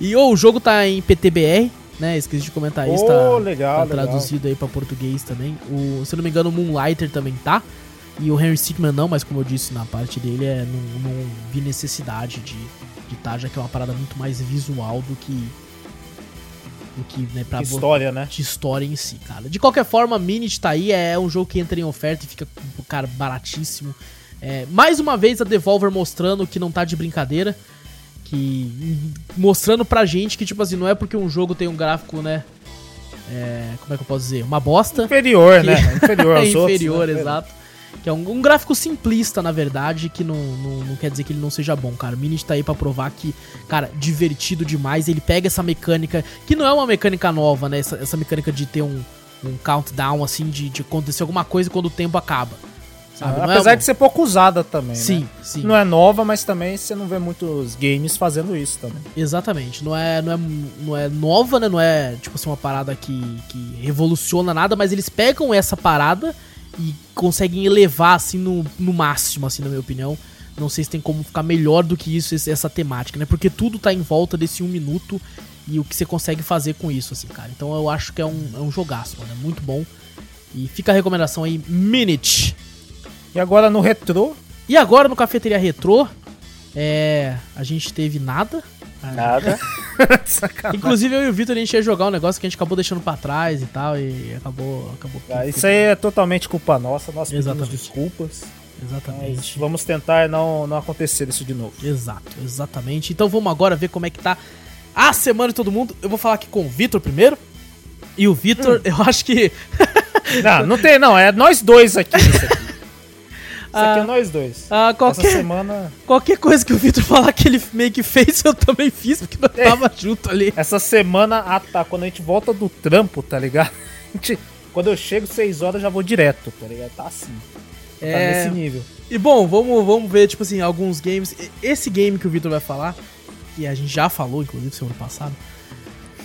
E ô, o jogo tá em PTBR, né? Esqueci de comentar isso, Ô, tá, legal, tá legal. traduzido aí pra português também. O, se não me engano, o Moonlighter também tá. E o Henry Stickman não, mas como eu disse na parte dele, é, não, não vi necessidade de de tá, já que é uma parada muito mais visual do que. do que, né, pra Que história, né? de história em si, cara. De qualquer forma, Minit tá aí, é um jogo que entra em oferta e fica, cara, baratíssimo. É, mais uma vez a Devolver mostrando que não tá de brincadeira. Que. Mostrando pra gente que, tipo assim, não é porque um jogo tem um gráfico, né? É, como é que eu posso dizer? Uma bosta. Inferior, né? (laughs) Inferior aos outros. inferior, né? exato. Que é um, um gráfico simplista, na verdade, que não, não, não quer dizer que ele não seja bom, cara. O Minit tá aí pra provar que, cara, divertido demais. Ele pega essa mecânica, que não é uma mecânica nova, né? Essa, essa mecânica de ter um, um countdown, assim, de, de acontecer alguma coisa quando o tempo acaba. Sabe? Ah, é apesar uma- de ser pouco usada também, Sim, né? sim. Não é nova, mas também você não vê muitos games fazendo isso também. Exatamente. Não é, não, é, não é nova, né? Não é, tipo assim, uma parada que, que revoluciona nada, mas eles pegam essa parada e conseguem elevar, assim, no, no máximo, assim, na minha opinião. Não sei se tem como ficar melhor do que isso, essa temática, né? Porque tudo tá em volta desse um minuto e o que você consegue fazer com isso, assim, cara. Então eu acho que é um, é um jogaço, mano. É muito bom. E fica a recomendação aí, Minute. E agora no retrô, E agora no Cafeteria Retrô, é, a gente teve nada. Nada. (laughs) (laughs) Inclusive eu e o Vitor a gente ia jogar um negócio que a gente acabou deixando pra trás e tal, e acabou. acabou Ah, isso aí é totalmente culpa nossa, nós pedimos Exatamente. desculpas. Mas Exatamente. vamos tentar não, não acontecer isso de novo. Exato, exatamente. Então vamos agora ver como é que tá a semana de todo mundo. Eu vou falar aqui com o Vitor primeiro. E o Vitor, eu acho que. Não, não tem, não, é nós dois aqui (laughs) aqui. Isso aqui é Ah, nós dois. ah, Essa qualquer, semana. qualquer coisa que o Vitor falar que ele meio que fez, eu também fiz, porque nós É. tava junto ali. Essa semana, ah tá, quando a gente volta do trampo, tá ligado? (laughs) Gente- quando eu chego 6 horas, já vou direto, tá ligado? Tá assim. Tá É, nesse nível. E bom, vamos, vamos ver, tipo assim, alguns games. Esse game que o Victor vai falar, que a gente já falou, inclusive, semana passada,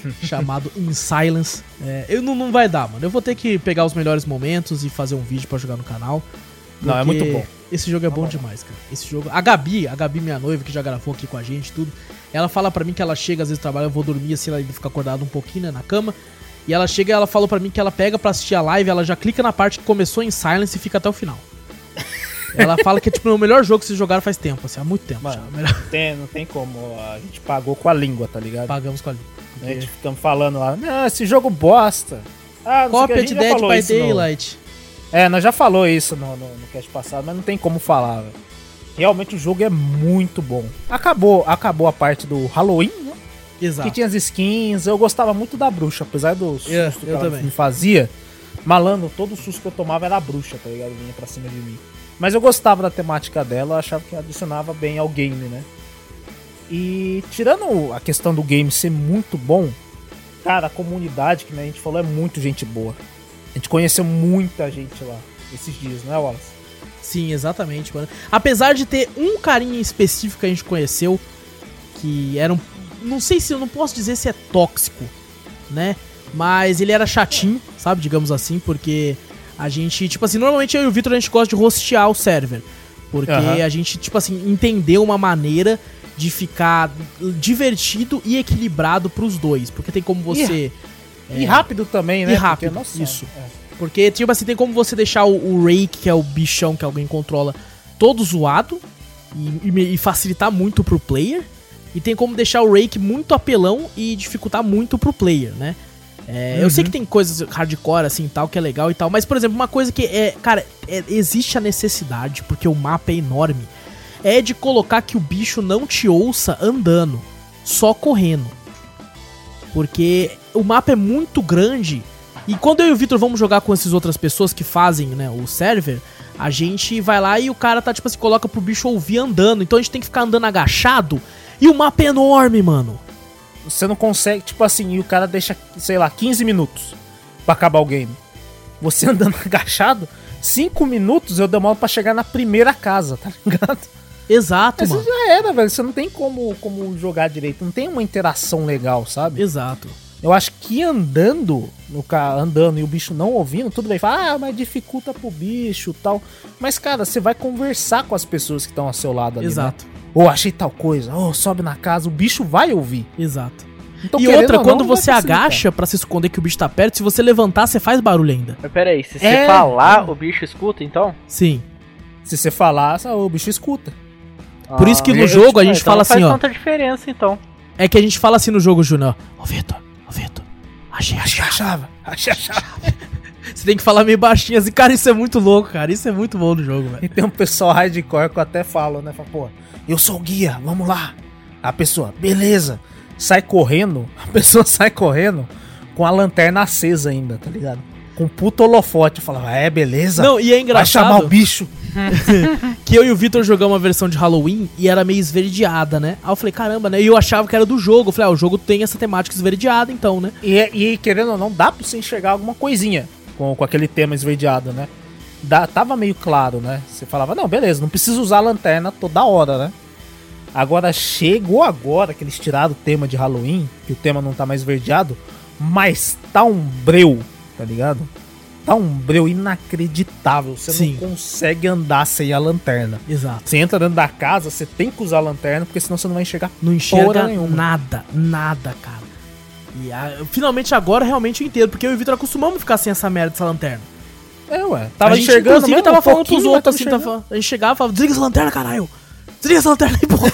(laughs) chamado In Silence. É, eu não, não vai dar, mano. Eu vou ter que pegar os melhores momentos e fazer um vídeo pra jogar no canal. Não, é porque muito bom. Esse jogo é bom bom. demais, cara. Esse jogo. A Gabi, a Gabi, minha noiva, que já gravou aqui com a gente tudo, ela fala pra mim que ela chega, às vezes trabalha, eu vou dormir assim, ela fica acordada um pouquinho, né, na cama. E ela chega e ela falou pra mim que ela pega pra assistir a live, ela já clica na parte que começou em silence e fica até o final. (laughs) Ela fala que é tipo o melhor jogo que vocês jogaram faz tempo, assim, há muito tempo Mano. já. O melhor- Tem, não tem como. A gente pagou com a língua, tá ligado? Pagamos com a língua. A gente ficamos falando lá, não, esse jogo bosta. Ah, não sei o que, a Cópia gente de Dead by no- Daylight. É, nós já falou isso no, no, no cast passado, mas não tem como falar, velho. Realmente o jogo é muito bom. Acabou, acabou a parte do Halloween, né? Exato. Que tinha as skins. Eu gostava muito da bruxa, apesar do susto É, que ela também. me fazia. Malandro, todo susto que eu tomava era a bruxa, tá ligado? Vinha pra cima de mim. Mas eu gostava da temática dela, eu achava que adicionava bem ao game, né? E tirando a questão do game ser muito bom, cara, a comunidade, que né, a gente falou, é muito gente boa. Gente conheceu muita gente lá esses dias, não é, Wallace? Sim, exatamente, mano. Apesar de ter um carinha específico que a gente conheceu, que era um. Não sei se eu não posso dizer se é tóxico, né? Mas ele era chatinho, sabe? Digamos assim, porque a gente, tipo assim, normalmente eu e o Victor a gente gosta de hostear o server. Porque Aham. a gente, tipo assim, entendeu uma maneira de ficar divertido e equilibrado pros dois. Porque tem como você. E rápido também, né? É. E rápido, Porque, nossa, isso. é. Porque, tipo assim, tem como você deixar o, o Rake, que é o bichão que alguém controla, todo zoado e, e e facilitar muito pro player. E tem como deixar o Rake muito apelão e dificultar muito pro player, né? É, Eu sei que tem coisas hardcore assim e tal, que é legal e tal, mas, por exemplo, uma coisa que é. Cara, é- existe a necessidade, porque o mapa é enorme, é de colocar que o bicho não te ouça andando, só correndo. Porque o mapa é muito grande. E quando eu e o Victor vamos jogar com essas outras pessoas que fazem, né, o server, a gente vai lá e o cara tá, tipo assim, coloca pro bicho ouvir andando. Então a gente tem que ficar andando agachado. E o mapa é enorme, mano. Você não consegue, tipo assim, e o cara deixa, sei lá, 15 minutos pra acabar o game. Você (laughs) andando agachado, 5 minutos eu demoro pra chegar na primeira casa, tá ligado? Exato, Mas mano. isso já era, velho. Você não tem como, como jogar direito. Não tem uma interação legal, sabe? Exato. Eu acho que andando, no ca- andando e o bicho não ouvindo, tudo bem. Fala, ah, mas dificulta pro bicho tal. Mas, cara, você vai conversar com as pessoas que estão ao seu lado ali. Exato. Né? Ou achei tal coisa, ou sobe na casa, o bicho vai ouvir. Exato. Então, e outra, ou quando não, você agacha pra se esconder que o bicho tá perto, se você levantar, você faz barulho ainda. Mas peraí, se você É. falar, o bicho escuta então? Sim. Se você falar, ah, o bicho escuta. Por isso que Ah, no jogo a ah, gente então fala não faz assim, ó. tanta diferença então. É que a gente fala assim no jogo, Júnior. Ô, Vitor. Achei Achei a chave. chave, achei a chave. Você tem que falar meio baixinho assim. Cara, isso é muito louco, cara. Isso é muito bom no jogo, velho. E tem um pessoal hardcore que eu até falo, né? Fala, pô, eu sou o guia, vamos lá. A pessoa, beleza. Sai correndo, a pessoa (laughs) sai correndo com a lanterna acesa ainda, tá ligado? Com um puto holofote. Fala, é, beleza. Não, e é Vai engraçado chamar o bicho. (laughs) que eu e o Vitor jogamos uma versão de Halloween e era meio esverdeada, né? Aí eu falei, caramba, né? E eu achava que era do jogo. Eu falei, ah, o jogo tem essa temática esverdeada, então, né? E, e querendo ou não, dá pra você enxergar alguma coisinha com, com aquele tema esverdeado, né? Tava meio claro, né? Você falava, não, beleza, não precisa usar lanterna toda hora, né? Agora chegou agora que eles tiraram o tema de Halloween, que o tema não tá mais esverdeado, mas tá um breu, tá ligado? Tá um breu inacreditável. Você Sim. não consegue andar sem a lanterna. Exato. Você entra dentro da casa, você tem que usar a lanterna, porque senão você não vai enxergar Não enxerga nada, nada, cara. E ah, finalmente agora realmente eu entendo, porque eu e o Vitor acostumamos ficar sem essa merda dessa lanterna. É, ué. Tava a gente, enxergando inclusive, tava um falando pros outros assim, tava a gente chegava e falava, desliga essa lanterna, caralho! Desliga essa lanterna aí, porra!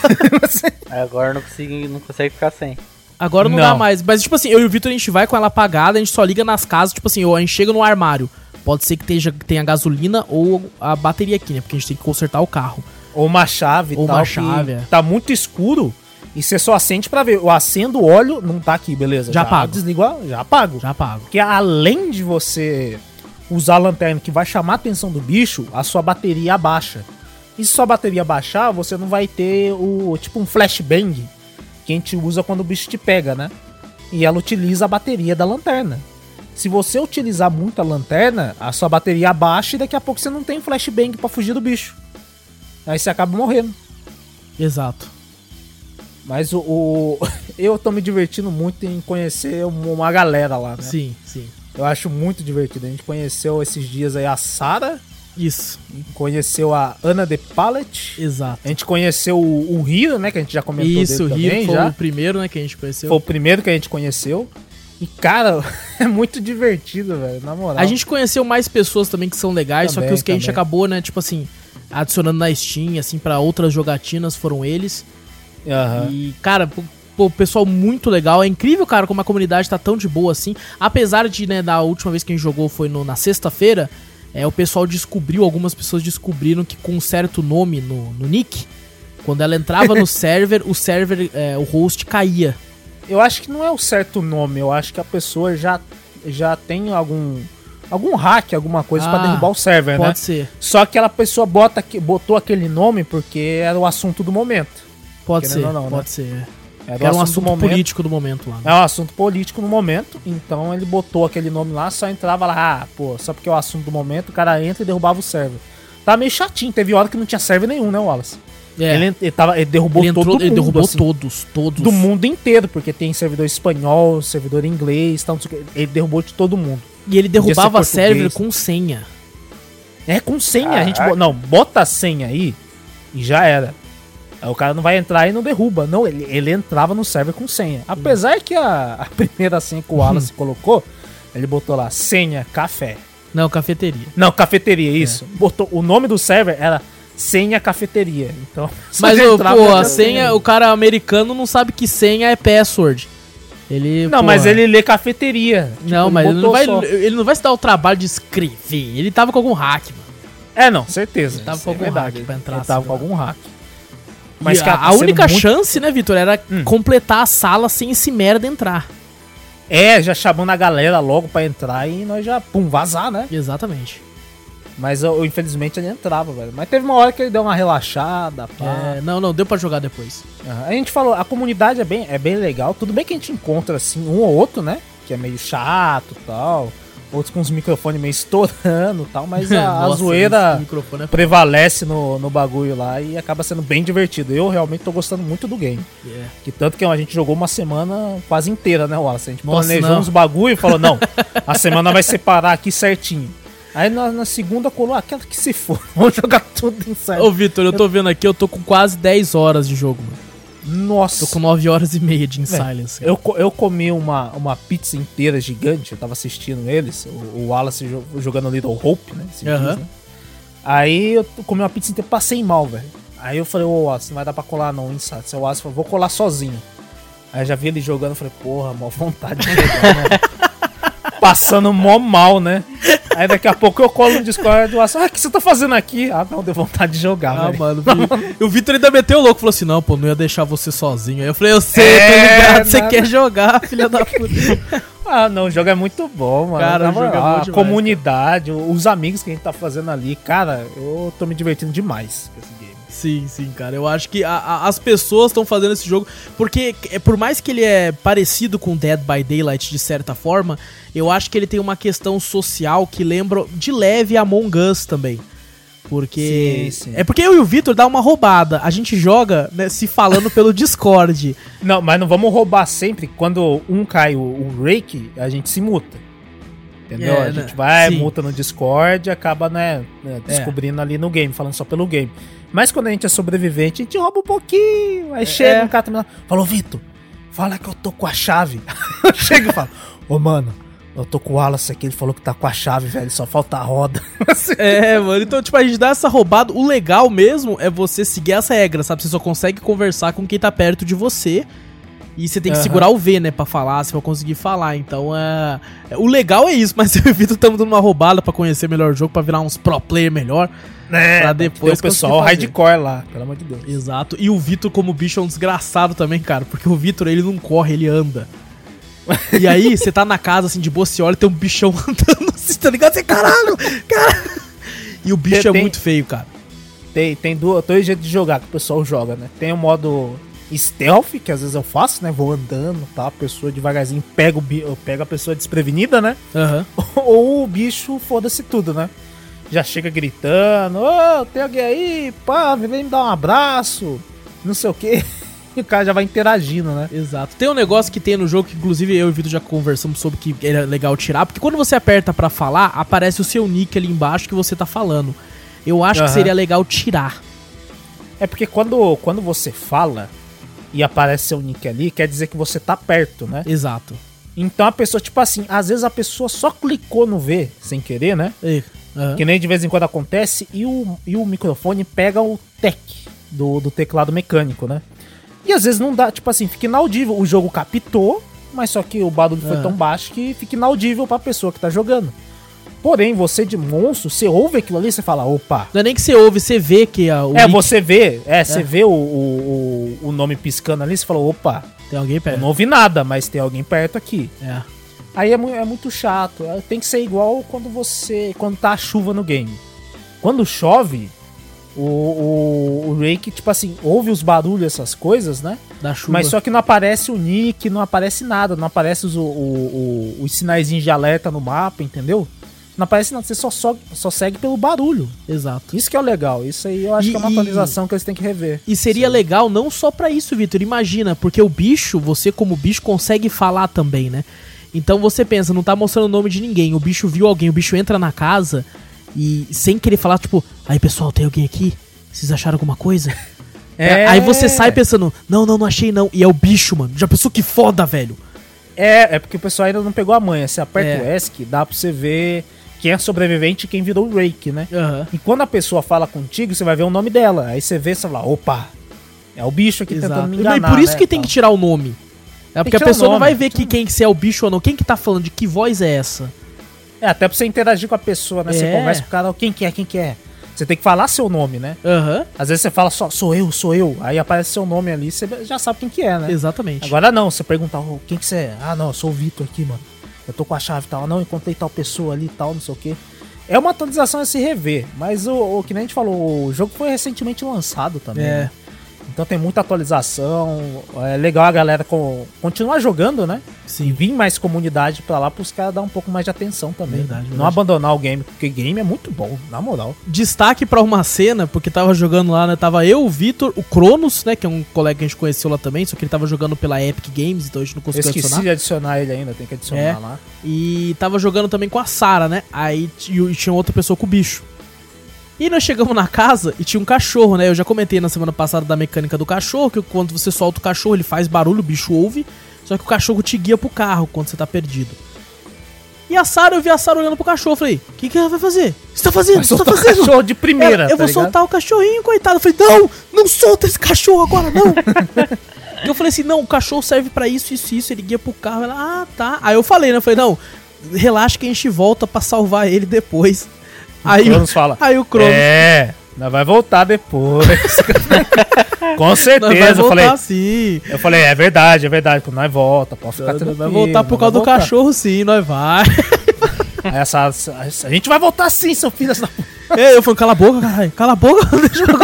Aí (laughs) Agora não, consigo, não consegue ficar sem. Agora não, Não. dá mais. Mas, tipo assim, eu e o Vitor, a gente vai com ela apagada, a gente só liga nas casas, tipo assim, ou a gente chega no armário. Pode ser que tenha, tenha gasolina ou a bateria aqui, né? Porque a gente tem que consertar o carro. Ou uma chave Ou tal. uma chave, é. Tá muito escuro e você só acende pra ver. Eu acendo o óleo, não tá aqui, beleza. Já apago. Desligo, a- já apago. Já apago. Porque além de você usar a lanterna que vai chamar a atenção do bicho, a sua bateria abaixa. E se sua bateria baixar, você não vai ter o tipo um flashbang que a gente usa quando o bicho te pega, né? E ela utiliza a bateria da lanterna. Se você utilizar muito a lanterna, a sua bateria abaixa e daqui a pouco você não tem flashbang pra fugir do bicho. Aí você acaba morrendo. Exato. Mas o, o- (laughs) eu tô me divertindo muito em conhecer um- uma galera lá, né? Sim, sim. Eu acho muito divertido. A gente conheceu esses dias aí a Sara, Isso. conheceu a Ana de Pallet, Exato. a gente conheceu o, o Rio, né? Que a gente já comentou Isso, o Rio também foi já. o primeiro, né, que a gente conheceu. Foi o primeiro que a gente conheceu. E, cara, (laughs) é muito divertido, velho. Na moral. A gente conheceu mais pessoas também que são legais, só que Também, os que a gente também. acabou, né, tipo assim, adicionando na Steam, assim, pra outras jogatinas foram eles. Aham. E, cara, pô, pessoal muito legal. É incrível, cara, como a comunidade tá tão de boa assim. Apesar de, né, da última vez que a gente jogou foi no- na sexta-feira, é, o pessoal descobriu, algumas pessoas descobriram que com um certo nome no, no nick, quando ela entrava no (laughs) server, o server, é, o host caía. Eu acho que não é o certo nome, eu acho que a pessoa já, já tem algum algum hack, alguma coisa pra Ah, derrubar o server, Pode né? ser, Só que aquela pessoa bota, que- botou aquele nome porque era o assunto do momento. pode ser, ou não, né? pode ser. Era, Era o um assunto assunto político do momento lá. né? É um assunto político no momento, então ele botou aquele nome lá, só entrava lá, ah, pô, só porque é o assunto do momento, o cara entra e derrubava o server. Tá meio chatinho, teve hora que não tinha server nenhum, né, Wallace? É, Ele, ele, tava, ele derrubou ele, entrou, todo ele mundo, derrubou assim, todos, todos. do mundo inteiro, porque tem servidor espanhol, servidor inglês, tal, ele derrubou de todo mundo. E ele derrubava ser server com senha. É com senha, a gente. Bo- Não, bota a senha aí e já era. Aí o cara não vai entrar e não derruba. Não, ele, ele entrava no server com senha. Apesar que a, a primeira senha que o Wallace colocou, ele botou lá senha café. Não, cafeteria. Não, cafeteria, isso. Botou, o nome do server era senha cafeteria. Então, (laughs) Mas, ô, pô, a senha, o cara americano não sabe que senha é password. Ele. Não, pô, mas ele lê cafeteria. Tipo, Não, mas ele não, botou vai, só. ele não vai se dar o trabalho de escrever. Ele tava com algum hack, mano. É, não, certeza. Ele tava com é algum verdade. hack pra entrar, Ele tava assim, com algum hack. Mas cara, a, tá a única muito- chance, né, Vitor, era Hum. completar a sala sem esse merda entrar. É, já chamando a galera logo pra entrar e nós já, pum, vazar, né? Exatamente. Mas eu, infelizmente ele entrava, velho. Mas teve uma hora que ele deu uma relaxada, pá. É, não, não, deu pra jogar depois. Aham. A gente falou, a comunidade é bem, é bem legal. Tudo bem que a gente encontra, assim, um ou outro, né? Que é meio chato e tal. Outros com os microfones meio estourando e tal. Mas (laughs) a, a Nossa, esse zoeira é... prevalece no, no bagulho lá e acaba sendo bem divertido. Eu realmente tô gostando muito do game. é. Que tanto que a gente jogou uma semana quase inteira, né, Wallace? A gente Nossa, planejou não. uns bagulho e falou, não, a (laughs) semana vai separar aqui certinho. Aí na, na segunda colou aquela que se for. (laughs) Vamos jogar tudo em série. Ô, Vitor, eu tô vendo aqui, eu tô com quase 10 horas de jogo, mano. Nossa. Tô com 9 horas e meia de In Silence. cara. Eu, eu comi uma, uma pizza inteira gigante, eu tava assistindo eles, o, o Wallace jo- jogando Little Hope, né? Aham. né? Aí eu comi uma pizza inteira, passei mal, velho. Aí eu falei, ô Wallace, não vai dar pra colar não, Insights. Aí o Wallace falou, vou colar sozinho. Aí eu já vi ele jogando, falei, porra, mó vontade de jogar, né? (laughs) Passando mó mal, né? Aí daqui a pouco eu colo no Discord do Wallace, ah, o que você tá fazendo aqui? Ah, não, deu vontade de jogar, Ah, velho. mano, vi- o Vitor ainda meteu o louco, falou assim, não, pô, não ia deixar você sozinho. Aí eu falei, eu sei, É, tô ligado, você nada. quer jogar, filha da puta. (laughs) Ah, não, o jogo é muito bom, mano. Cara, Na o jogo é moral, bom a demais, comunidade, os amigos que a gente tá fazendo ali, cara, eu tô me divertindo demais com esse. Sim, sim, cara. Eu acho que a- a- as pessoas estão fazendo esse jogo. Porque, é, por mais que ele é parecido com Dead by Daylight de certa forma, eu acho que ele tem uma questão social que lembra de leve Among Us também. Porque. Sim, sim. É porque eu e o Vitor dá uma roubada. A gente joga né, se falando pelo Discord. (laughs) Não, mas não vamos roubar sempre. Quando um cai o, o rake, a gente se muta. Entendeu? É, a né? gente vai, Sim. multa no Discord e acaba, né, né, descobrindo ali no game, falando só pelo game. Mas quando a gente é sobrevivente, a gente rouba um pouquinho. Aí chega é. um cara também, falou, Vitor, fala que eu tô com a chave. (laughs) eu chego e falo, ô mano, eu tô com o Wallace aqui, ele falou que tá com a chave, velho, só falta a roda. (laughs) É, mano. Então, tipo, a gente dá essa roubada. O legal mesmo é você seguir as regras, sabe? Você só consegue conversar com quem tá perto de você. E você tem que Aham. segurar o V, né, pra falar, você vai conseguir falar. Então, é... o legal é isso, (laughs) mas eu e o Vitor estamos dando uma roubada pra conhecer melhor o jogo, pra virar uns pro player melhor. né? Pra depois o pessoal hardcore lá, pelo amor de Deus. Exato. E o Vitor, como bicho, é um desgraçado também, cara. Porque o Vitor, ele não corre, ele anda. E aí, você tá na casa, assim, de boa, você olha e tem um bichão (laughs) andando assim, tá ligado? Você, caralho, cara. E o bicho Tem- é muito feio, cara. Tem, tem dois jeitos de jogar que o pessoal joga, né? Tem o modo stealth, que às vezes eu faço, né? Vou andando, tá? A pessoa devagarzinho pega, o eu pego a pessoa desprevenida, né? Aham. (laughs) Ou o bicho foda-se tudo, né? Já chega gritando, ô, tem alguém aí? Pá, vem me dar um abraço, não sei o quê. (laughs) E o cara já vai interagindo, né? Exato. Tem um negócio que tem no jogo que, inclusive, eu e o Vitor já conversamos sobre que era legal tirar, porque quando você aperta pra falar, aparece o seu nick ali embaixo que você tá falando. Eu acho que Aham. seria legal tirar. É porque quando, quando você fala e aparece seu nick ali, quer dizer que você tá perto, né? Exato. Então a pessoa, tipo assim, às vezes a pessoa só clicou no V sem querer, né? E-. Que nem de vez em quando acontece, e o, e o microfone pega o tech do, do teclado mecânico, né? E às vezes não dá, tipo assim, fica inaudível. O jogo captou, mas só que o barulho foi tão baixo que fica inaudível pra pessoa que tá jogando. Porém, você de monstro, você ouve aquilo ali, você fala, opa. Não é nem que você ouve, você vê que a, o É, você vê, é, você vê o, o, o, o nome piscando ali, você fala, opa, tem alguém eu perto. não ouvi nada, mas tem alguém perto aqui. É. Aí é, mu- é muito chato. é, Tem que ser igual quando você. Quando tá a chuva no game. Quando chove, o, o, o Rake, tipo assim, ouve os barulhos, essas coisas, né? Da chuva. Mas só que não aparece o nick, não aparece nada, não aparece os, o, o, o- os sinaizinhos de alerta no mapa, entendeu? Não aparece nada, você só, só, só segue pelo barulho. Exato. Isso que é o legal, isso aí eu acho E- que é uma e- atualização que eles têm que rever. E seria legal não só pra isso, Vitor. Imagina, porque o bicho, você como bicho consegue falar também, né? Então você pensa, não tá mostrando o nome de ninguém. O bicho viu alguém, o bicho entra na casa e sem querer falar, tipo, aí pessoal, tem alguém aqui? Vocês acharam alguma coisa? (laughs) É, Aí você sai pensando, não, não, não achei não. E é o bicho, mano. Já pensou que foda, velho? É, é porque o pessoal ainda não pegou a manha. Você aperta É. o ESC, dá pra você ver quem é sobrevivente e quem virou o Rake, né? Aham. E quando a pessoa fala contigo, você vai ver o nome dela. Aí você vê, você fala, opa, é o bicho aqui Exato. tentando me E enganar, por isso né, que tem tal. que tirar o nome. É porque que a pessoa não nome, vai ver que quem se é o bicho ou não. Quem que tá falando, de que voz é essa? É, até pra você interagir com a pessoa, né? Você É. conversa com o cara, quem que é, quem que é. Você tem que falar seu nome, né? Aham, Às vezes você fala só, sou eu, sou eu. Aí aparece seu nome ali, você já sabe quem que é, né? exatamente. Agora não, você perguntar, "Ô, quem que você é? Ah, não, eu sou o Vitor aqui, mano. Eu tô com a chave e tal. Não, encontrei tal pessoa ali e tal, não sei o quê. É uma atualização a se rever, mas o, o que nem a gente falou, o jogo foi recentemente lançado também. É. né? Então tem muita atualização. É legal a galera com, continuar jogando, né? E Sim. vir mais comunidade pra lá pros caras dar um pouco mais de atenção também. Verdade, Não verdade. abandonar o game, porque game é muito bom, na moral. Destaque pra uma cena, porque tava jogando lá, né? Tava eu, o Vitor, o Cronos, né? Que é um colega que a gente conheceu lá também, só que ele tava jogando pela Epic Games, então a gente não conseguiu esqueci adicionar. de adicionar ele ainda, tem que adicionar É. lá. E tava jogando também com a Sara, né? Aí e tinha outra pessoa com o bicho. E nós chegamos na casa e tinha um cachorro, né? Eu já comentei na semana passada da mecânica do cachorro, que quando você solta o cachorro, ele faz barulho, o bicho ouve, só que o cachorro te guia pro carro quando você tá perdido. E a Sara, eu vi a Sara olhando pro cachorro, falei, o que, que ela vai fazer? O que você tá fazendo? O Vai que você tá soltar o fazendo? cachorro de primeira, Ela, eu tá vou ligado? soltar o cachorrinho, coitado. Eu falei, não, não solta esse cachorro agora, não. E (laughs) eu falei assim, não, o cachorro serve pra isso, isso, isso. Ele guia pro carro. Ela, ah, tá. Aí eu falei, né? Eu falei, não, relaxa que a gente volta pra salvar ele depois. Aí, o Cronos fala. aí o Cronos, É, nós vai voltar depois. (laughs) Com nós certeza. eu voltar falei, sim. eu falei, é verdade, é verdade. Quando nós volta, pode ficar Nós tranquilo. vai voltar por causa do voltar. cachorro sim, nós vai. (laughs) Essa, essa- a gente vai voltar sim, seu filho. dessa- (laughs) É, eu falei, cala a boca, caralho. Cala a boca, deixa eu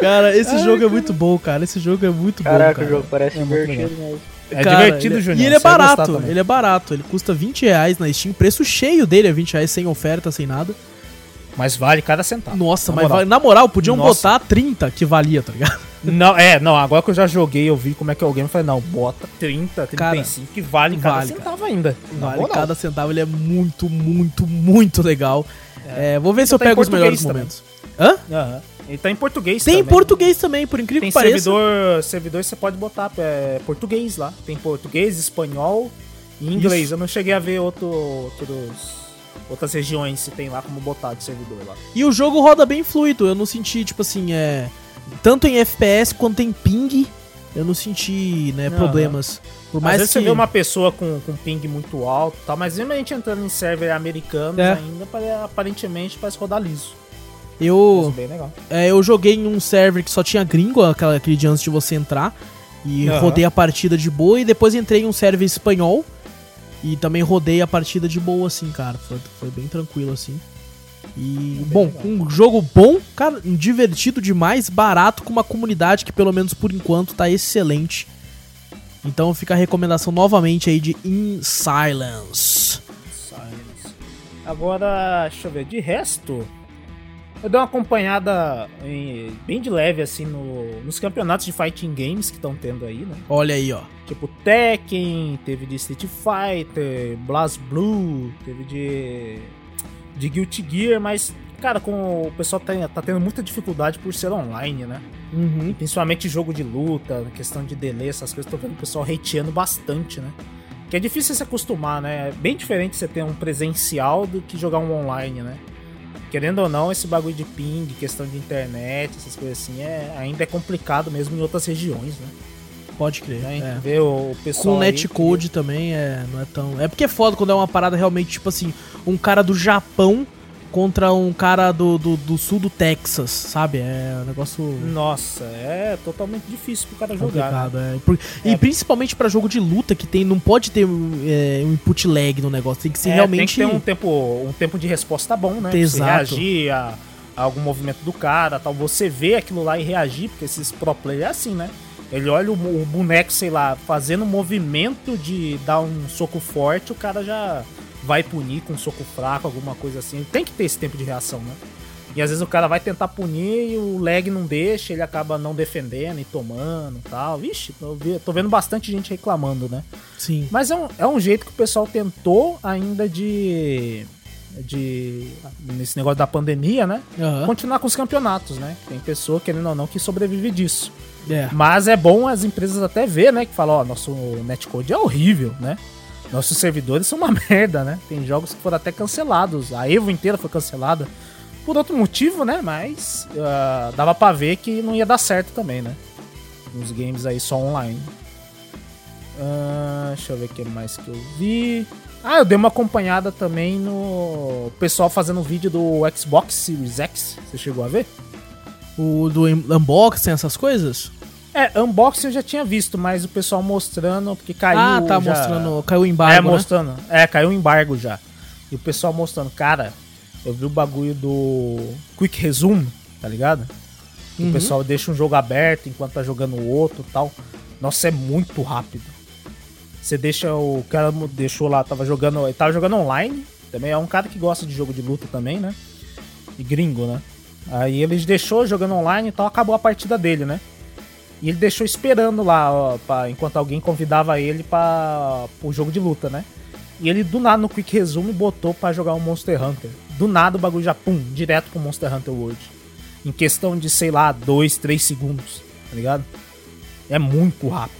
Cara, esse jogo é muito bom, cara. Esse jogo é muito bom, Caraca, cara. o jogo parece É muito divertido mesmo. É Cara, divertido, ele- Júnior. E ele é barato, também. ele é barato. Ele custa 20 reais na Steam. Preço cheio dele é 20 reais, sem oferta, sem nada. Mas vale cada centavo. Nossa, na mas moral. vale- na moral, podiam Nossa. botar 30 que valia, tá ligado? (laughs) Não, é, não, agora que eu já joguei, eu vi como é que é o game, eu falei, não, bota 30, 35, que vale cada vale, centavo ainda. Na Vale cada centavo, ele é muito, muito, muito legal. É, vou ver se eu Tá pego os melhores português momentos. Hã? Aham. Ele tá em português Tem em também. português também, por incrível Tem que pareça. servidor, servidor você pode botar é, português lá. Tem português, espanhol e inglês. Isso. Eu não cheguei a ver outro, outros, outras regiões se tem lá como botar de servidor lá. E o jogo roda bem fluido. Eu não senti, tipo assim, é. Tanto em FPS quanto em ping, eu não senti, né, Aham. problemas. Por Às mais vezes que. você vê uma pessoa com, com ping muito alto, e tal, mas mesmo a gente entrando em server americano É. ainda, pare- aparentemente parece rodar liso. Eu, legal. é, eu joguei em um server que só tinha gringo, aquela, aquele dia antes de você entrar. E Aham. rodei a partida de boa. E depois entrei em um server espanhol. E também rodei a partida de boa, assim, cara. Foi, foi bem tranquilo, assim. E, bom, um jogo bom, cara, divertido demais, barato, com uma comunidade que, pelo menos por enquanto, tá excelente. Então fica a recomendação novamente aí de In Silence. Silence. Agora, deixa eu ver, de resto, eu dei uma acompanhada em- bem de leve, assim, no- nos campeonatos de fighting games que estão tendo aí, né? Olha aí, ó. Tipo Tekken, teve de Street Fighter, Blast Blue, teve de. de Guilty Gear, mas, cara, com o pessoal tá, tá tendo muita dificuldade por ser online, né? Uhum. Principalmente jogo de luta, questão de delay, essas coisas, tô vendo o pessoal hateando bastante, né? Que é difícil se acostumar, né? É bem diferente você ter um presencial do que jogar um online, né? Querendo ou não, esse bagulho de ping, questão de internet, essas coisas assim, é, ainda é complicado mesmo em outras regiões, né? Pode crer. Né? é. Ver o pessoal. Com netcode também é, não é tão. É porque é foda quando é uma parada realmente, tipo assim, um cara do Japão contra um cara do, do, do sul do Texas, sabe? É um negócio Nossa, é totalmente difícil pro cara jogar. né? É. E É. principalmente pra jogo de luta, que tem, não pode ter é, um input lag no negócio, tem que ser É, realmente. Tem que ter um tempo, um tempo de resposta bom, né? Pra Você Exato. reagir a, a algum movimento do cara, tal. Você vê aquilo lá e reagir, porque esses pro players é assim, né? Ele olha o, o boneco, sei lá, fazendo movimento de dar um soco forte, o cara já vai punir com um soco fraco, alguma coisa assim. Tem que ter esse tempo de reação, né? E às vezes o cara vai tentar punir e o lag não deixa, ele acaba não defendendo e tomando e tal. Vixe, tô, ve- tô vendo bastante gente reclamando, né? Sim. Mas é um, é um jeito que o pessoal tentou ainda de. de. nesse negócio da pandemia, né? Aham. Continuar com os campeonatos, né? Tem pessoa, querendo ou não, que sobrevive disso. É. Mas é bom as empresas até ver, né? Que falam, ó, nosso netcode é horrível, né? Nossos servidores são uma (laughs) merda, né? Tem jogos que foram até cancelados. A Evo inteira foi cancelada. Por outro motivo, né? Mas ah, dava pra ver que não ia dar certo também, né? Nos games aí só online. Ah, deixa eu ver o que mais que eu vi. Ah, eu dei uma acompanhada também no pessoal fazendo vídeo do Xbox Series X. Você chegou a ver? O do unboxing, essas coisas? É, unboxing eu já tinha visto, mas o pessoal mostrando, porque caiu. ah, tá já- mostrando. Caiu o É, embargo. né? mostrando. É, caiu o embargo já. E o pessoal mostrando, cara, eu vi o bagulho do Quick Resume, tá ligado? Que Uhum. O pessoal deixa um jogo aberto enquanto tá jogando o outro e tal. Nossa, é muito rápido. Você deixa o cara mo- deixou lá, tava jogando, ele tava jogando online. Também é um cara que gosta de jogo de luta também, né? E gringo, né? Aí ele deixou jogando online e tal, acabou a partida dele, né? E ele deixou esperando lá, ó, pra- enquanto alguém convidava ele para o jogo de luta, né? E ele do nada no Quick Resume botou pra jogar um Monster Hunter. Do nada o bagulho já pum, direto pro Monster Hunter World. Em questão de, sei lá, 2, 3 segundos, tá ligado? É muito rápido.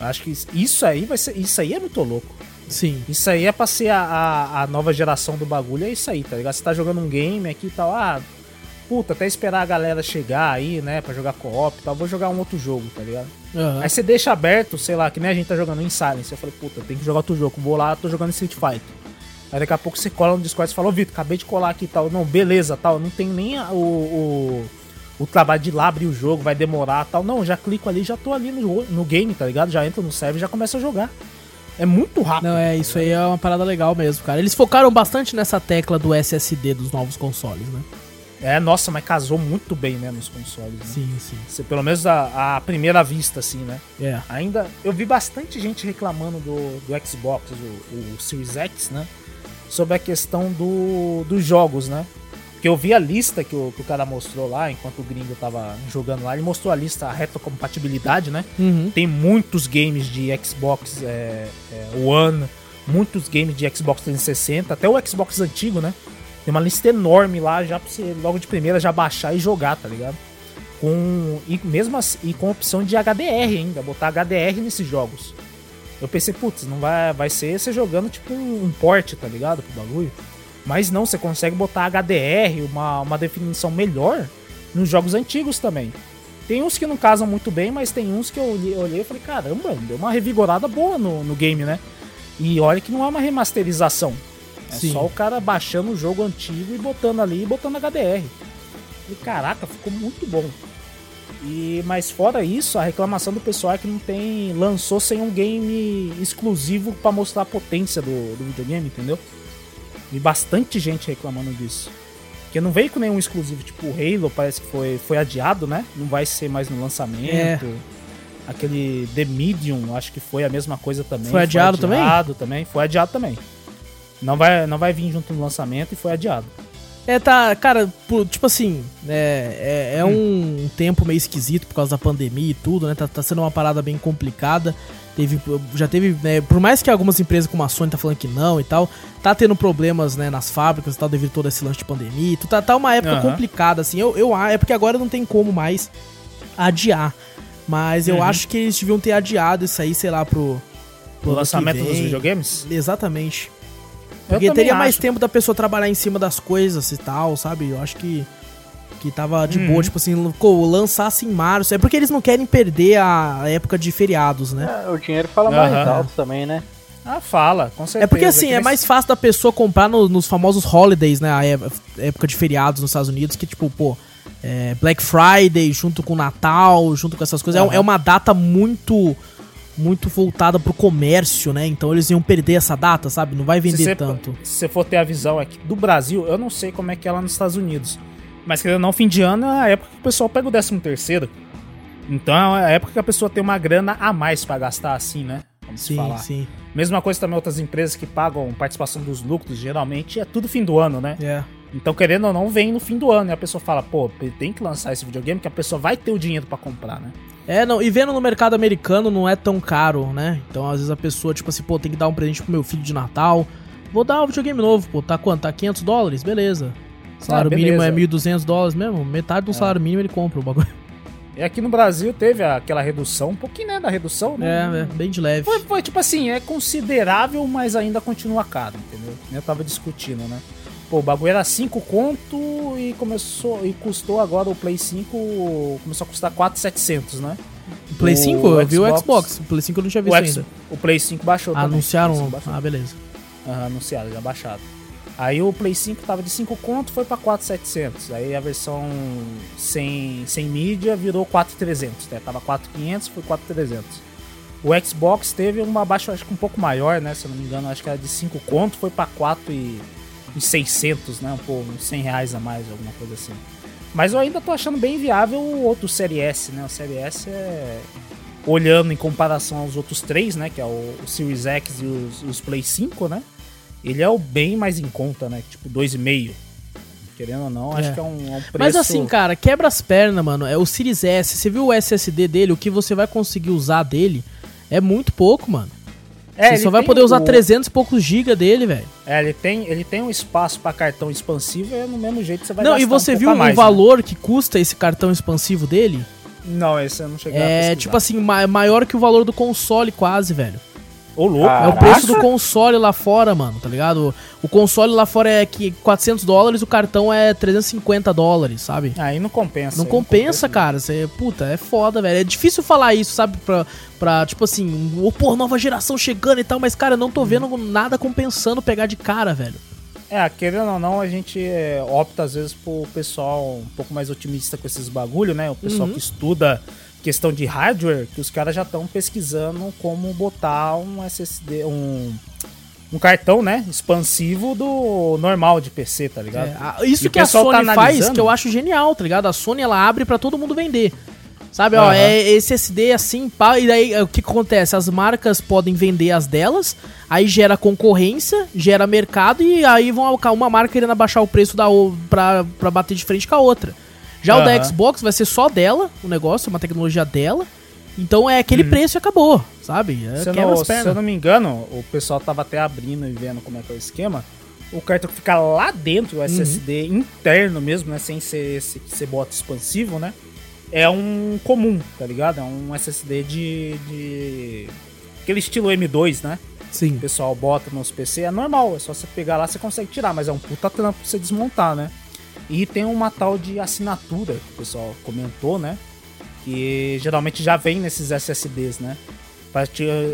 Acho que isso- isso aí vai ser. Isso aí é muito louco. Sim. Isso aí é pra ser a, a, a nova geração do bagulho, é isso aí, tá ligado? Você tá jogando um game aqui e tal, ah, puta, até esperar a galera chegar aí, né, pra jogar co-op e tal, vou jogar um outro jogo, tá ligado? Aham. Aí você deixa aberto, sei lá, que nem a gente tá jogando em Silence, eu falei, puta, tem que jogar outro jogo, vou lá, tô jogando Street Fighter. Aí daqui a pouco você cola no Discord e fala, ô Vitor, acabei de colar aqui e tal, não, beleza, tal, não tem nem o, o, o trabalho de ir lá abrir o jogo, vai demorar tal, não, já clico ali, já tô ali no, no game, tá ligado? Já entro no server e já começa a jogar. É muito rápido. Não, é, isso aí é uma parada legal mesmo, cara. Eles focaram bastante nessa tecla do SSD dos novos consoles, né? É, nossa, mas casou muito bem, né, nos consoles. Né? Sim, sim. Você- Pelo menos a, a primeira vista, assim, né? É. Ainda, eu vi bastante gente reclamando do, do Xbox, o, o Series X, né? Sobre a questão do, dos jogos, né? Porque eu vi a lista que o, que o cara mostrou lá, enquanto o gringo tava jogando lá. Ele mostrou a lista, a retrocompatibilidade, né? Uhum. Tem muitos games de Xbox é, é, One, muitos games de Xbox 360, até o Xbox antigo, né? Tem uma lista enorme lá já pra você logo de primeira já baixar e jogar, tá ligado? Com, e mesmo assim, e com opção de HDR ainda, botar HDR nesses jogos. Eu pensei, putz, não vai, vai ser você jogando tipo um, um port, tá ligado? Pro bagulho. Mas não, você consegue botar HDR, uma, uma definição melhor nos jogos antigos também. Tem uns que não casam muito bem, mas tem uns que eu olhei, e falei, caramba, deu uma revigorada boa no, no game, né? E olha que não é uma remasterização. É Sim. só o cara baixando o jogo antigo e botando ali e botando HDR. E caraca, ficou muito bom. E mas fora isso, a reclamação do pessoal é que não tem lançou sem um game exclusivo pra mostrar a potência do, do videogame, entendeu? E bastante gente reclamando disso. Porque não veio com nenhum exclusivo, tipo o Halo, parece que foi, foi adiado, né? Não vai ser mais no lançamento. É. Aquele The Medium, acho que foi a mesma coisa também. Foi adiado também? adiado também? Foi adiado também. Não vai, não vai vir junto no lançamento e foi adiado. É, tá, cara, tipo assim, é, é, é um tempo meio esquisito por causa da pandemia e tudo, né? Tá, tá sendo uma parada bem complicada. Teve, já teve, né, por mais que algumas empresas como a Sony tá falando que não e tal, tá tendo problemas, né, nas fábricas e tal, devido a todo esse lance de pandemia. e tudo. Tá, tá uma época Aham. complicada, assim. Eu, eu, é porque agora não tem como mais adiar. Mas eu Uhum. acho que eles deviam ter adiado isso aí, sei lá, pro. pro O lançamento dos videogames? Exatamente. Porque teria mais acho. tempo da pessoa trabalhar em cima das coisas e tal, sabe? Eu acho que, Que tava de Uhum. boa, tipo assim, lançasse em março. É porque eles não querem perder a época de feriados, né? É, o dinheiro fala mais Aham. alto também, né? Ah, fala, com certeza. É porque assim, é nem- mais fácil da pessoa comprar no- nos famosos holidays, né? A é- época de feriados nos Estados Unidos, que tipo, pô, é Black Friday junto com Natal, junto com essas coisas. É um- Aham. É, uma data muito muito voltada pro comércio, né? Então eles iam perder essa data, sabe? Não vai se vender você- tanto. Se você for ter a visão aqui do Brasil, eu não sei como é que é lá nos Estados Unidos. Mas querendo ou não, fim de ano é a época que o pessoal pega o 13 terceiro. Então é a época que a pessoa tem uma grana a mais pra gastar assim, né? Vamos Sim, falar. sim. Mesma coisa também outras empresas que pagam participação dos lucros, geralmente é tudo fim do ano, né? É. Então, querendo ou não, vem no fim do ano. E a pessoa fala, pô, tem que lançar esse videogame que a pessoa vai ter o dinheiro pra comprar, né? É, não, e vendo no mercado americano não é tão caro, né? Então, às vezes a pessoa, tipo assim, pô, tem que dar um presente pro meu filho de Natal. Vou dar um videogame novo, pô, tá quanto? Tá 500 dólares? Beleza. Salário Ah, mínimo é beleza. 1.200 dólares mesmo? Metade do salário mínimo ele compra o bagulho. (laughs) E aqui no Brasil teve aquela redução, um pouquinho, né, da redução, né? É, é, bem de leve. Foi, foi, tipo assim, é considerável, mas ainda continua caro, entendeu? Eu tava discutindo, né? Pô, o bagulho era 5 conto e começou e custou agora o Play 5 começou a custar 4,700, né? O Play o 5? Eu vi o Xbox-. O Play 5 eu não tinha visto O, X- ainda. o Play 5 baixou também. Anunciaram. O Play 5 baixou. Ah, beleza. Aham, anunciaram, já baixado. Aí o Play 5 tava de 5 conto, foi pra 4,700. Aí a versão sem, sem mídia virou 4,300, né? Tava 4,500, foi 4,300. O Xbox teve uma baixa, acho que um pouco maior, né? Se eu não me engano, acho que era de 5 conto, foi pra 4,600, né? Um pouco, uns 100 reais a mais, alguma coisa assim. Mas eu ainda tô achando bem viável o outro Série S, né? O Série S é... Olhando em comparação aos outros três, né? Que é o, o Series X e os, os Play 5, né? Ele é o bem mais em conta, né? Tipo, 2,5. Querendo ou não, acho É. que é um, é um preço... Mas assim, cara, quebra as pernas, mano. É o Series S. Você viu o SSD dele? O que você vai conseguir usar dele é muito pouco, mano. É, você só vai poder usar o- 300 e poucos GB dele, velho. É, ele tem, ele tem um espaço pra cartão expansivo e é no mesmo jeito você vai Não, e você um viu mais, o valor que custa esse cartão expansivo dele? Né? Não, esse eu não cheguei a É, tipo assim, ma- maior que o valor do console quase, velho. Ô, louco. Ah, É o Caraca. preço do console lá fora, mano, tá ligado? O console lá fora é que 400 dólares, o cartão é 350 dólares, sabe? Aí não compensa. Não compensa, né? cara. Você, puta, é foda, velho. É difícil falar isso, sabe? Pra, pra tipo assim, o pô, nova geração chegando e tal, mas, cara, eu não tô vendo nada compensando pegar de cara, velho. É, querendo ou não, a gente é, opta às vezes por pessoal um pouco mais otimista com esses bagulho, né? O pessoal Uhum. que estuda questão de hardware, que os caras já estão pesquisando como botar um SSD, um, um cartão, né? Expansivo do normal de PC, tá ligado? É, isso E que a tá Sony faz, analisando. que eu acho genial, tá ligado? A Sony, ela abre pra todo mundo vender. Sabe, ó, Aham. é esse SD assim, pá, e daí é, o que acontece? As marcas podem vender as delas, aí gera concorrência, gera mercado e aí vão uma marca querendo abaixar o preço da pra, pra bater de frente com a outra. Já o da. Xbox vai ser só dela, o negócio, uma tecnologia dela. Então é Uhum. aquele preço e acabou, sabe? É, Se eu, não, se eu não me engano, o pessoal tava até abrindo e vendo como é que é o esquema. O cartão que fica lá dentro, o Uhum. SSD interno mesmo, né? Sem ser esse que você bota expansivo, né? É um comum, tá ligado? É um SSD de. de... Aquele estilo M2, né? Sim. O pessoal bota nos PC. É normal, é só você pegar lá, você consegue tirar, mas é um puta trampo pra você desmontar, né? E tem uma tal de assinatura que o pessoal comentou, né? Que geralmente já vem nesses SSDs, né?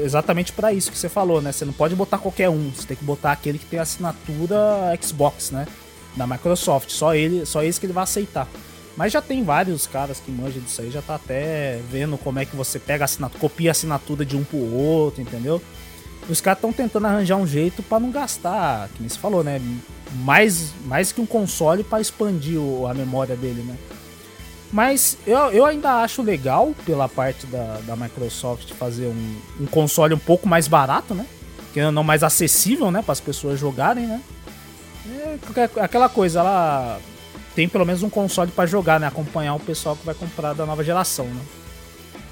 Exatamente pra isso que você falou, né? Você não pode botar qualquer um, você tem que botar aquele que tem assinatura Xbox, né? Da Microsoft, só ele, só esse que ele vai aceitar. Mas já tem vários caras que manjam disso aí, já tá até vendo como é que você pega a assinatura, copia a assinatura de um pro outro, entendeu? Os caras estão tentando arranjar um jeito pra não gastar, que nem você falou, né? Mais, mais que um console pra expandir o- a memória dele, né? Mas eu, eu ainda acho legal pela parte da, da Microsoft fazer um, um console um pouco mais barato, né? Que não mais acessível, né? Para as pessoas jogarem, né? É aquela coisa, ela tem pelo menos um console pra jogar, né? Acompanhar o pessoal que vai comprar da nova geração, né?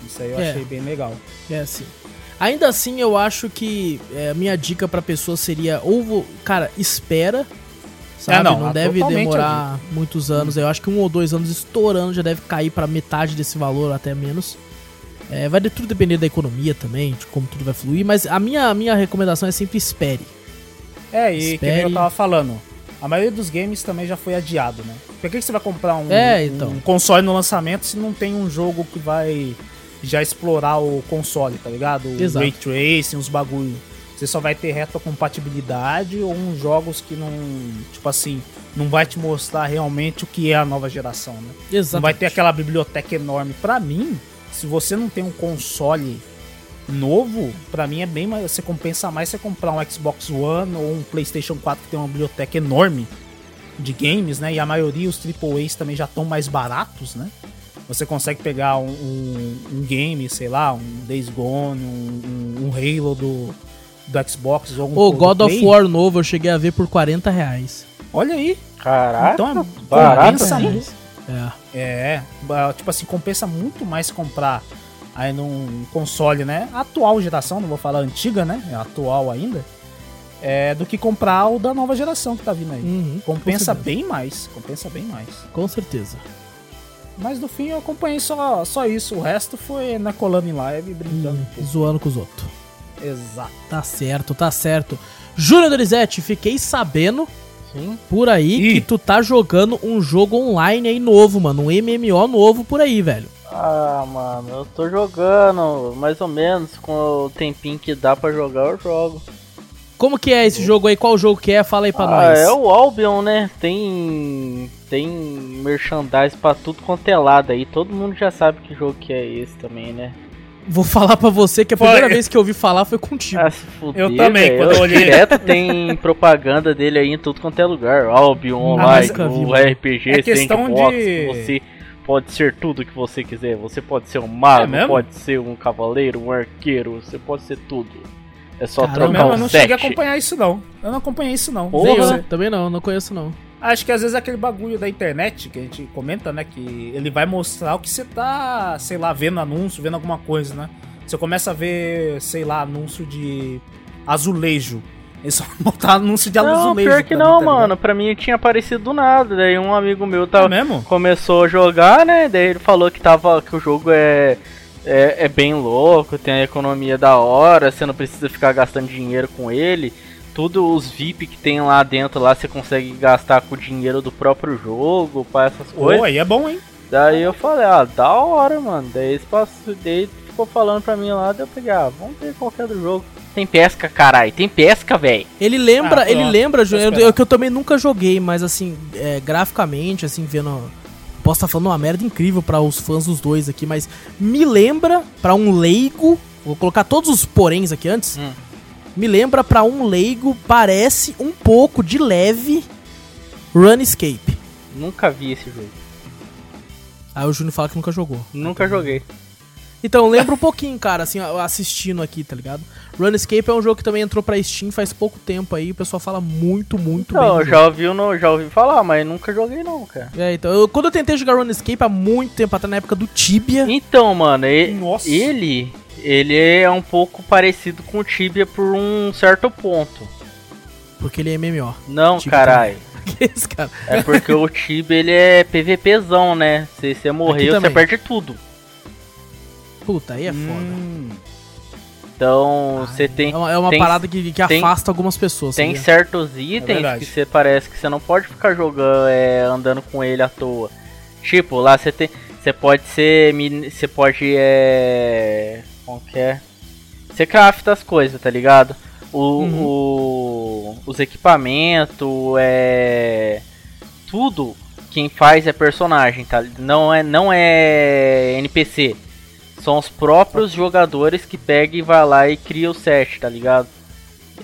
Isso aí eu É. achei bem legal. É assim. Ainda assim, eu acho que é, a minha dica pra pessoa seria ou, cara, espera. Sabe? É, não, não ah, deve demorar muitos anos. Eu acho que um ou dois anos estourando já deve cair pra metade desse valor, até menos. É, vai de tudo depender da economia também, de como tudo vai fluir. Mas a minha, a minha recomendação é sempre espere. É, e que nem Espere. eu tava falando. a maioria dos games também já foi adiado, né? Por que, que você vai comprar um, É, então. um console no lançamento se não tem um jogo que vai já explorar o console, tá ligado? O Exato. Ray Tracing, os bagulho. Você só vai ter retrocompatibilidade ou uns jogos que não, tipo assim, não vai te mostrar realmente o que é a nova geração, né? Exato. Não vai ter aquela biblioteca enorme. Pra mim, se você não tem um console novo, pra mim é bem mais. Você compensa mais você comprar um Xbox One ou um PlayStation 4 que tem uma biblioteca enorme de games, né? E a maioria, os AAAs também já estão mais baratos, né? Você consegue pegar um, um- um game, sei lá, um Days Gone, um, um- um Halo do, do Xbox ou um O God of. War novo eu cheguei a ver por 40 reais. Olha aí. Caraca, Então é barato compensa assim. muito. É. É, tipo assim, compensa muito mais comprar aí num console, né? Atual geração, não vou falar antiga, né? É atual ainda. É, do que comprar o da nova geração que tá vindo aí. Uhum, Compensa com bem mais, compensa bem mais. Com certeza. Mas no fim eu acompanhei só, só isso, o resto foi na colando em live brincando. Hum, um zoando com os outros. Exato. Tá certo, tá certo. Júnior Dorizete, fiquei sabendo Sim. por aí Ih. que tu tá jogando um jogo online aí novo, mano. Um MMO novo por aí, velho. Ah, mano, eu tô jogando mais ou menos com o tempinho que dá pra jogar, eu jogo. Como que é esse jogo aí? Qual jogo que é? Fala aí pra ah, nós. é o Albion, né? Tem tem merchandise pra tudo quanto é lado aí. Todo mundo já sabe que jogo que é esse também, né? Vou falar pra você que a Foi. primeira vez que eu ouvi falar foi contigo. Ah, se fuder, Eu também, velho. quando eu olhei. Direto tem propaganda dele aí em tudo quanto é lugar. Albion Ah, Online, vi, o. RPG, É Sandbox, de- você pode ser tudo que você quiser. Você pode ser um mago, É pode ser um cavaleiro, um arqueiro, você pode ser tudo. É só Caramba, trocar mesmo, eu um não set. cheguei a acompanhar isso não. Eu não acompanhei isso não. Porra. Eu, também não, não conheço não. Acho que às vezes é aquele bagulho da internet que a gente comenta, né? Que ele vai mostrar o que você tá, sei lá, vendo anúncio, vendo alguma coisa, né? Você começa a ver, sei lá, anúncio de azulejo. Eles só botar anúncio de Não, azulejo. pior que não, tá mano. Pra mim tinha aparecido do nada. Daí um amigo meu É tava, mesmo? começou a jogar, né? Daí ele falou que tava que o jogo é, é é bem louco, tem a economia da hora, você não precisa ficar gastando dinheiro com ele. Tudo os VIP que tem lá dentro lá você consegue gastar com o dinheiro do próprio jogo, para essas coisas. Pô, aí é bom, hein? Daí eu falei, ah, da hora, mano. Daí esse passo, daí ficou falando pra mim lá, daí eu peguei, ah, vamos ver qual que é do jogo. Tem pesca, caralho, tem pesca, velho. Ele lembra, Ah, ele lembra, eu, eu- que eu também nunca joguei, mas assim, é, graficamente, assim, vendo. Posso estar falando uma merda incrível pra os fãs dos dois aqui, mas me lembra pra um leigo. Vou colocar todos os poréns aqui antes. Hum. Me lembra pra um leigo, parece um pouco de leve Runescape. Nunca vi esse jogo. Aí o Júnior fala que nunca jogou. Nunca joguei. Então, lembra um pouquinho, cara, assim, assistindo aqui, tá ligado? Runescape é um jogo que também entrou pra Steam faz pouco tempo aí, o pessoal fala muito, muito bem. Não, eu jogo. já ouvi, no, já ouvi falar, mas nunca joguei não, cara. É, então, eu- quando eu tentei jogar RuneScape há muito tempo atrás, na época do Tibia, Então, mano, e- Nossa. ele ele é um pouco parecido com o Tibia por um certo ponto. porque ele é MMO. Não, caralho. (laughs) Que esse cara? É porque o Tibia ele é PVPzão, né? Se você morreu, você perde tudo. Puta, aí é foda. Hum, Então, Ai, você tem é uma, é uma tem- parada que, que tem- afasta algumas pessoas. tem sabia? certos itens verdade. que você parece que você não pode ficar jogando, é, andando com ele à toa. Tipo, lá você tem, você pode ser, você pode é, que é? Você crafta as coisas, tá ligado? O, Uhum. o- os equipamentos, é tudo quem faz é personagem, tá? Não é não é NPC. São os próprios jogadores que pegam e vai lá e cria o set, tá ligado?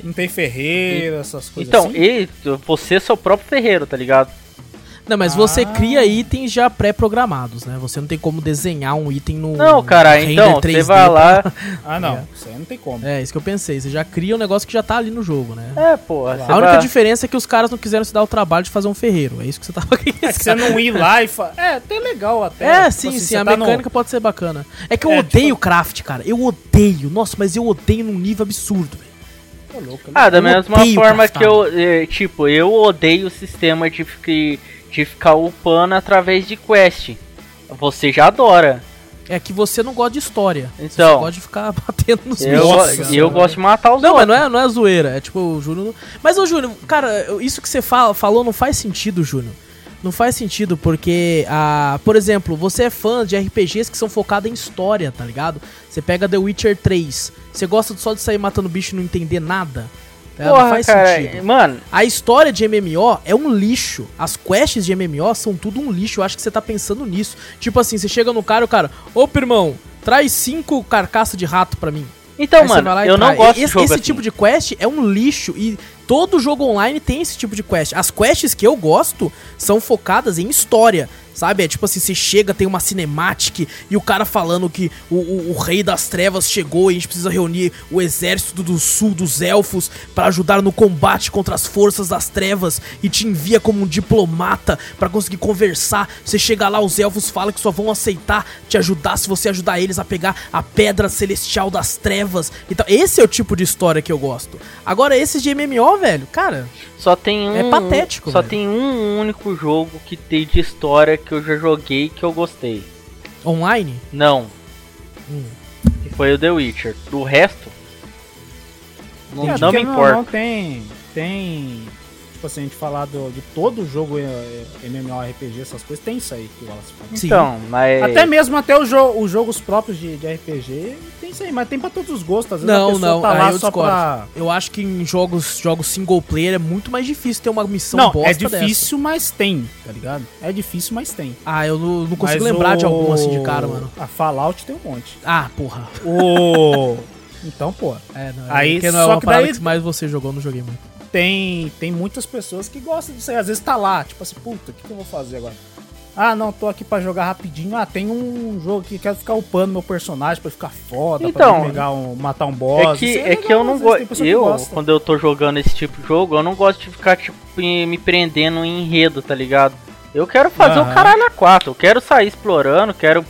não tem ferreiro, essas coisas Então, assim? e você é seu próprio ferreiro, tá ligado? Não, mas você Ah. cria itens já pré-programados, né? Você não tem como desenhar um item no. Não, cara, render então, você 3D vai lá. pra- (laughs) Ah, não. É. Isso aí não tem como. É, isso que eu pensei. Você já cria um negócio que já tá ali no jogo, né? É, você A única vai- diferença é que os caras não quiseram se dar o trabalho de fazer um ferreiro. É isso que você tava (laughs) querendo É que você não ir lá e falar. É, até legal até. É, Tipo sim, assim, sim, você a tá no- mecânica pode ser bacana. É que eu É, odeio tipo- craft, cara. Eu odeio. Nossa, mas eu odeio num nível absurdo, velho. Tô louco, Ah, da Eu mesma forma que eu. eh, Tipo, eu odeio o sistema de, fi- de ficar upando através de quest. Você já adora. É que você não gosta de história. Você Então. gosta de ficar (laughs) batendo nos Eu, bichos. e eu gosto de matar os Não, mas não é, não é zoeira. É tipo, o Júnior. Mas, ô Júnior, cara, isso que você fala, falou não faz sentido, Júnior. Não faz sentido, porque, ah, por exemplo, você é fã de RPGs que são focados em história, tá ligado? Você pega The Witcher 3. Você gosta só de sair matando bicho e não entender nada? Tá ligado? não Porra, faz cara, sentido. mano, A história de MMO é um lixo. As quests de MMO são tudo um lixo. Eu acho que você tá pensando nisso. Tipo assim, você chega no cara e o cara, opa, irmão, traz cinco carcaças de rato pra mim. então, Aí mano, eu não gosto de esse, jogo esse assim. tipo de quest é um lixo e todo jogo online tem esse tipo de quest. As quests que eu gosto são focadas em história. Sabe? É tipo assim, você chega, tem uma cinematic e o cara falando que o, o- o rei das trevas chegou e a gente precisa reunir o exército do sul dos elfos pra ajudar no combate contra as forças das trevas e te envia como um diplomata pra conseguir conversar. Você chega lá, os elfos falam que só vão aceitar te ajudar se você ajudar eles a pegar a pedra celestial das trevas e tal. Esse é o tipo de história que eu gosto. Agora, esses de MMO, velho, cara, Só tem um. É patético, Só velho. tem um único jogo que tem de história que eu já joguei que eu gostei. online. Não. Hum. Que foi o The Witcher. Do resto. Não, É, não me importa. Não tem. Tem. Tipo assim, a gente falar do, de todo jogo é, MMORPG, essas coisas, tem isso aí que o Wallace fala. Sim. Então, mas. Até mesmo até os, jo os jogos próprios de, de RPG, tem isso aí, mas tem pra todos os gostos. Às vezes Não, não, tá lá eu só discordo. pra. Eu acho que em jogos, jogos single player é muito mais difícil ter uma missão Não, bosta é dessa. difícil, mas tem, tá ligado? É difícil, mas tem. Ah, eu não, não consigo Mas lembrar de o- algum assim de cara, mano. A Fallout tem um monte. Ah, porra. O. (laughs) Então, pô, É, não, Aí, porque não é só uma que daí- que mais você jogou, não joguei muito. Tem, tem muitas pessoas que gostam disso aí. Às vezes tá lá, tipo assim, puta, o que, que eu vou fazer agora? Ah, não, tô aqui pra jogar rapidinho. Ah, tem um jogo que quero ficar upando meu personagem pra ele ficar foda, Então, pra pegar um, matar um boss. É que, é legal, que eu não gosto. Eu, quando eu tô jogando esse tipo de jogo, eu não gosto de ficar, tipo, me prendendo em enredo, tá ligado? Eu quero fazer Aham. o caralho a quatro. Eu quero sair explorando, quero,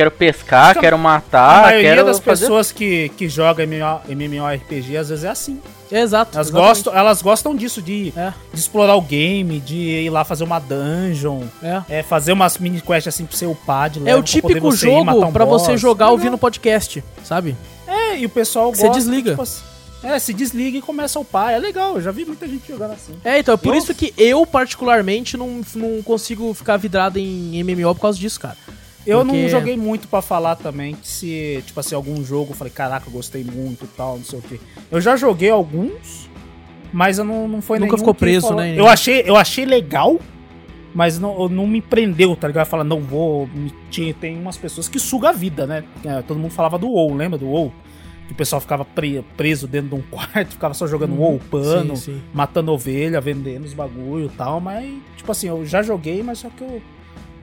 quero pescar, que a- quero A matar, maioria quero das fazer. pessoas que, que jogam MMO, MMORPG às vezes é assim. Exato. Elas exatamente. gostam, elas gostam disso, de, É. de explorar o game, de ir lá fazer uma dungeon, É. é, fazer umas mini quests assim pra você upar de É o típico você jogo um pra boss. você jogar Legal. ouvindo podcast, sabe? É, e o pessoal Você gosta. desliga. tipo assim, é, se desliga e começa a upar. É legal, eu já vi muita gente jogando assim. É, então é por Eu- isso que eu, particularmente, não, não consigo ficar vidrado em MMO por causa disso, cara. Eu Porque- não joguei muito pra falar também que se, tipo assim, algum jogo eu falei, caraca, eu gostei muito e tal, não sei o quê. Eu já joguei alguns, mas eu não, não foi Nunca ficou preso, falou- né, Eu achei, eu achei legal, mas não, não me prendeu, tá ligado? Fala, não vou. me- Tinha, tem umas pessoas que sugam a vida, né? É, todo mundo falava do WoW, lembra do WoW? Que o pessoal ficava pre- preso dentro de um (laughs) quarto, ficava só jogando WoW, pano. Sim, sim. matando ovelha, vendendo os bagulho e tal, mas, tipo assim, eu já joguei, mas só que eu.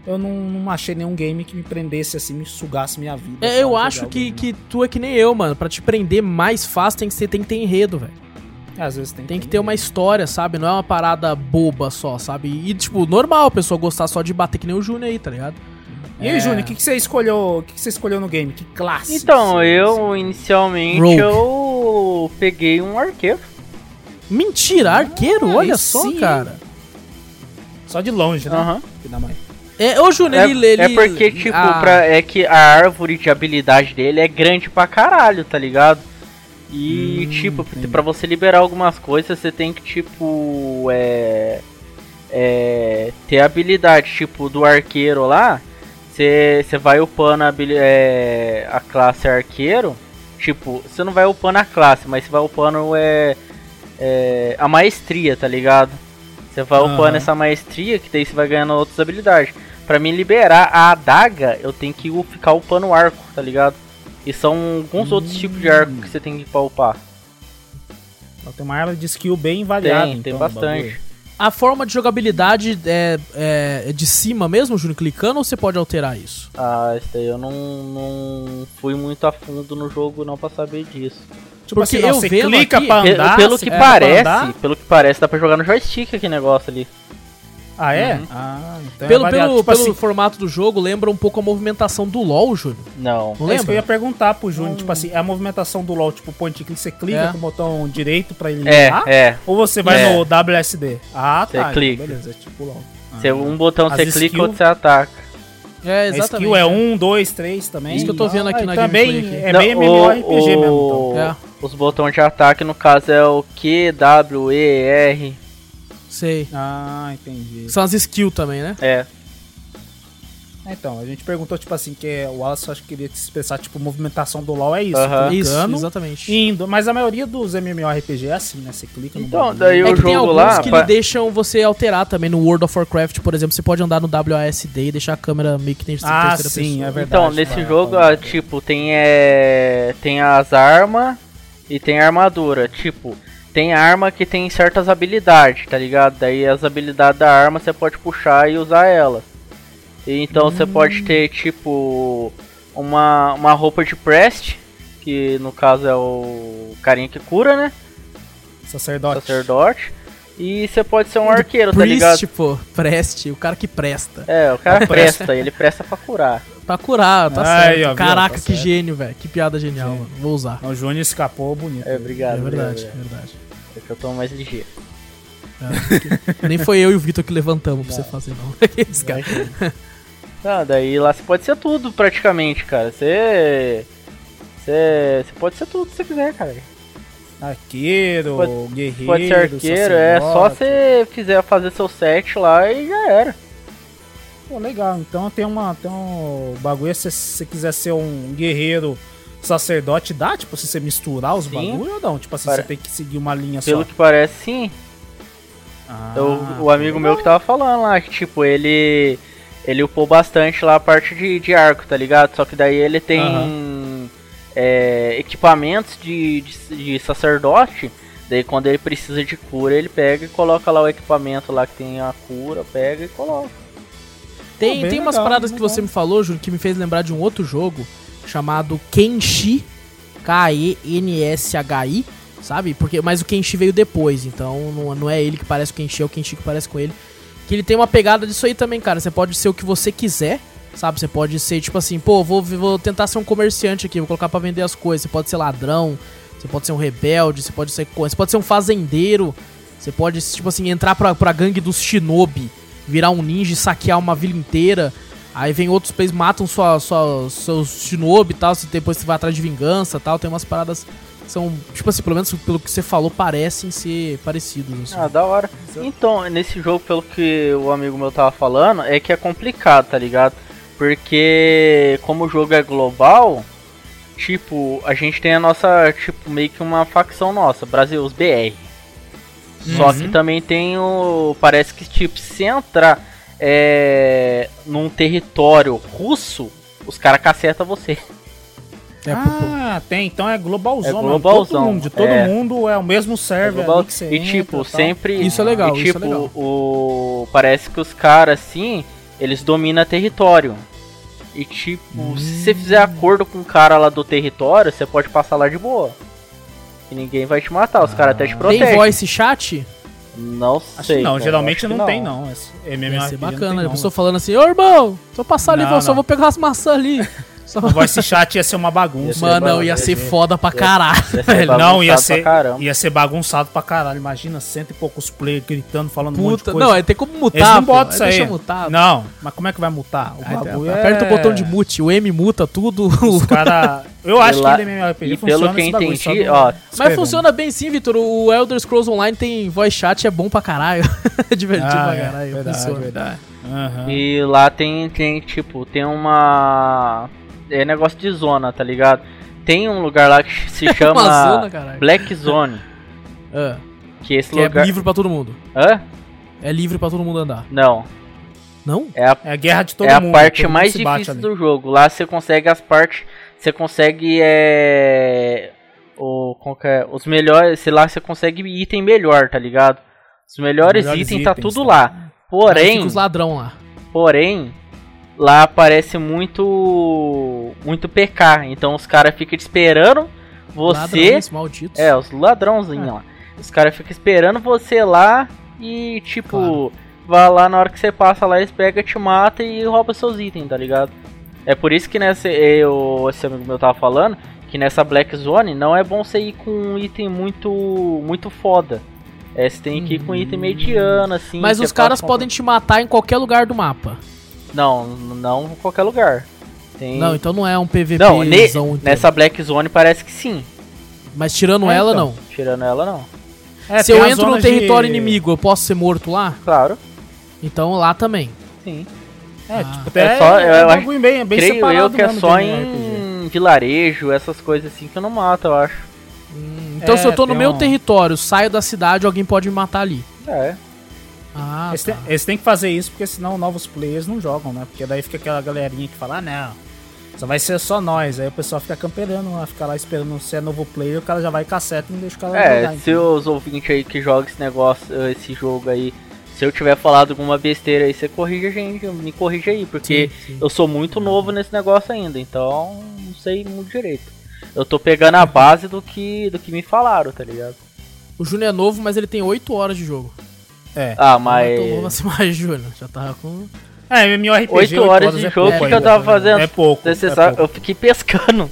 Eu não, não achei nenhum game que me prendesse assim, me sugasse minha vida. É, eu acho que, que tu é que nem eu, mano. Pra te prender mais fácil, tem que, ser, tem que ter enredo, velho. É, Às vezes tem, Tem que ter uma história, sabe? Não é uma parada boba só, sabe? E, tipo, normal a pessoa gostar só de bater que nem o Júnior aí, tá ligado? E aí, É. Júnior, o que, que você escolheu? O que, que você escolheu no game? Que classe? Então, eu inicialmente Rogue. eu peguei um arqueiro. Mentira, arqueiro, Ah, olha só, sim. cara. Só de longe, né? Aham. Que dá mais. É, ô Júnior, É, ele, ele. é porque, tipo, ah, pra, é que a árvore de habilidade dele é grande pra caralho, tá ligado? E, Hum, tipo, entendi. pra você liberar algumas coisas, você tem que, tipo, é. É. Ter habilidade, tipo, do arqueiro lá. Você vai upando a, é, a classe arqueiro. Tipo, você não vai upando a classe, mas você vai upando é, é, a maestria, tá ligado? Você vai Aham. upando essa maestria, que daí você vai ganhando outras habilidades. Pra mim liberar a adaga, eu tenho que ficar upando o arco, tá ligado? E são alguns outros tipos de arco que você tem que ir pra upar. Ela tem uma árvore de skill bem variada. Tem, então, tem bastante. A forma de jogabilidade é, é, é de cima mesmo, Júnior, clicando, ou você pode alterar isso? Ah, isso daí eu não, não fui muito a fundo no jogo não pra saber disso. Tipo Porque assim, não, eu você clica aqui- pra andar. pelo que pra parece, andar. pelo que parece, dá pra jogar no joystick aquele negócio ali. Ah, é? Uhum. Ah, então pelo é pelo, tipo pelo assim, formato do jogo, lembra um pouco a movimentação do LoL, Júnior. Não. Não é isso que eu ia lembra? perguntar pro Júnior. Não. Tipo assim, é a movimentação do LoL, tipo, point click, você clica É. com o botão direito pra ele É, é. Ou você vai É. no WSD? Ah, Você tá. então clica. beleza, é tipo LoL. Ah. Você, um botão As você clica, skill- outro você ataca. É, A exatamente. skill é 1, 2, 3 também. Isso que eu tô vendo aqui na também gameplay aqui. É Não, bem o- MMORPG mesmo, o- então. É. Os botões de ataque, no caso, é o Q, W, E, R. Sei. Ah, entendi. São as skills também, né? É. Então, a gente perguntou, tipo assim, que o Wallace acho que queria se expressar, tipo, movimentação do LoL é isso. Aham. Isso, clicando, exatamente. indo. Mas a maioria dos MMORPG é assim, né? Você clica no Então, daí É o que tem jogo alguns lá. que lhe deixam você alterar também. No World of Warcraft, por exemplo, você pode andar no WASD e deixar a câmera meio que tem Ah, terceira sim, pessoa. é verdade. Então, nesse vai, jogo, vai. ah, tipo, tem, é, tem as armas e tem a armadura. Tipo, tem arma que tem certas habilidades, tá ligado? Daí as habilidades da arma você pode puxar e usar elas. E então você pode ter, tipo, uma, uma roupa de Prest, que no caso é o carinha que cura, né? Sacerdote. Sacerdote. E você pode ser um arqueiro, tá ligado? Priest, pô, preste, o cara que presta. É, o cara presta, ele presta pra curar. Pra curar, tá Aí, certo. ó, viu? Caraca, Tá que certo. gênio, velho. Que piada genial, mano. Vou usar. O Júnior escapou bonito. É, obrigado. é verdade, obrigado, é verdade. É que eu tô mais ligeiro. Nem foi eu e o Vitor que levantamos pra você fazer, não. (laughs) Esse cara. Tá, daí lá você pode ser tudo praticamente, cara. Você. Você. Você pode ser tudo se você quiser, cara. Arqueiro, Pode- guerreiro, Pode ser arqueiro, é só você fizer fazer seu set lá e já era. Pô, legal. Então tem uma. Tem um bagulho, se você quiser ser um guerreiro sacerdote, dá? Tipo, se você misturar os Sim. bagulhos ou não? Tipo assim, Pare- você tem que seguir uma linha Pelo só. que parece, sim. Ah, o, o amigo meu que tava falando lá, que tipo, ele. Ele upou bastante lá a parte de, de arco, tá ligado? Só que daí ele tem é, equipamentos de, de, de sacerdote. Daí quando ele precisa de cura, ele pega e coloca lá o equipamento lá que tem a cura, pega e coloca. Tem, bem tem umas legal, paradas que legal. você me falou, Júlio, que me fez lembrar de um outro jogo chamado Kenshi. K-E-N-S-H-I, sabe? Porque, mas o Kenshi veio depois, então não, não é ele que parece com o Kenshi, é o Kenshi que parece com ele. Que ele tem uma pegada disso aí também, cara. Você pode ser o que você quiser, sabe? Você pode ser tipo assim, pô, vou, vou tentar ser um comerciante aqui, vou colocar pra vender as coisas. Você pode ser ladrão, você pode ser um rebelde, você pode ser, você pode ser um fazendeiro, você pode, tipo assim, entrar pra, pra gangue dos shinobi, virar um ninja e saquear uma vila inteira. Aí vem outros players, matam sua, sua, seus shinobi e tal, você- depois você vai atrás de vingança e tal. Tem umas paradas que são, tipo assim, pelo menos pelo que você falou, parecem ser parecidos. Assim. Ah, da hora. Então, nesse jogo, pelo que o amigo meu tava falando, é que é complicado, tá ligado? Porque como o jogo é global, tipo, a gente tem a nossa, tipo, meio que uma facção nossa, Brasil, os BR. Só Uhum. que também tem o. Parece que, tipo, se entrar é, num território russo, os caras cacetam você. É. Ah, tem. Então é globalzão. É globalzão, Todo mundo, de todo é. mundo é o mesmo server global. que você e tipo, sempre. Isso é legal, E isso é tipo, legal. o. Parece que os caras, assim, eles dominam território. E tipo, Hum. se você fizer acordo com o cara lá do território, você pode passar lá de boa. E ninguém vai te matar, os caras até te Tem protegem. voice chat? Não Acho sei. que não, cara, geralmente acho que não, tem, não. MMORPG ser não bacana. tem, A não. pessoa falando assim, ô irmão, se eu passar ali, Não, eu só não. vou pegar as maçãs ali. Só- O voice chat ia ser uma Ia bagunça. ser Mano, bagulho, ia ser foda pra caralho. (laughs) Ia ser Não, ia ser, ia ser bagunçado pra caralho. Imagina cento e poucos players gritando, falando um monte de Puta, coisa. não, é ter como mutar. Eles não botam isso aí. Mutar. Não, mas como é que vai mutar? O Aí, bagulho aperta é- o botão de mute, o M muta tudo. Os (laughs) cara... Eu acho lá- que ele MMORPG E funciona pelo que bagulho, entendi, do- ó, Mas escrevendo. funciona bem sim, Vitor. O Elder Scrolls Online tem voice chat, é bom pra caralho. é (laughs) divertido Ah, pra é, caralho. verdade, funciona. verdade. Aham. E lá tem, tem, tipo, tem uma. É negócio de zona, tá ligado? Tem um lugar lá que (laughs) se chama Uma zona, caralho. Black Zone. (laughs) Ah, Que esse que é lugar. livre pra todo mundo. Hã? É livre pra todo mundo andar. Não. Não? É a, É a guerra de todo é a mundo. parte todo mundo mais difícil ali. do jogo. Lá você consegue as partes. Você consegue. É. O, é? Os melhores. Sei lá, você consegue item melhor, tá ligado? Os melhores, Os melhores itens tá itens, tudo tá. lá. Aí Porém. fica os ladrão lá. Porém, lá aparece muito muito PK, então os caras ficam te esperando você, Ladrões malditos. é, os ladrãozinhos lá. Os caras ficam esperando você lá e tipo, Claro. vai lá na hora que você passa lá, eles pegam, te matam e roubam seus itens, tá ligado? É por isso que nessa eu, esse amigo meu tava falando que nessa Black Zone não é bom você ir com um item muito muito foda. É, você tem que ir com um item mediano assim. Mas você os caras podem te matar em qualquer lugar do mapa. Não, não em qualquer lugar. Tem... Não, então não é um PVP. Não, ne- nessa Black Zone parece que sim. Mas tirando É, ela, então. não. Tirando ela, não. É, Se eu entro no território de- inimigo, eu posso ser morto lá? Claro, Então lá também. sim. É, Ah. tipo, até É só- é, eu um acho- bem, bem Creio separado eu que é só RPG. em vilarejo, essas coisas assim que não mata, eu acho. Hum, Então É, se eu tô no meu um- território, saio da cidade, alguém pode me matar ali. É. Ah, Eles, tá. têm, eles têm que fazer isso porque senão novos players não jogam, né? Porque daí fica aquela galerinha que fala, ah, não, só vai ser só nós. Aí o pessoal fica camperando lá, fica lá esperando se é novo player, o cara já vai caceta e não deixa o cara É, jogar. se entendeu? os ouvintes aí que jogam esse negócio, esse jogo aí, se eu tiver falado alguma besteira aí, você corrige a gente, me corrige aí, porque Sim, sim. eu sou muito novo nesse negócio ainda, então não sei muito direito. Eu tô pegando a base do que, do que me falaram, tá ligado? O Júnior é novo, mas ele tem 8 horas de jogo. É. Ah, Não é tão novo mas. assim mais, Júnior. Já tava com. É, MMORPG. 8 horas de é jogo, o que eu tava fazendo? É pouco. É pouco. eu fiquei pescando.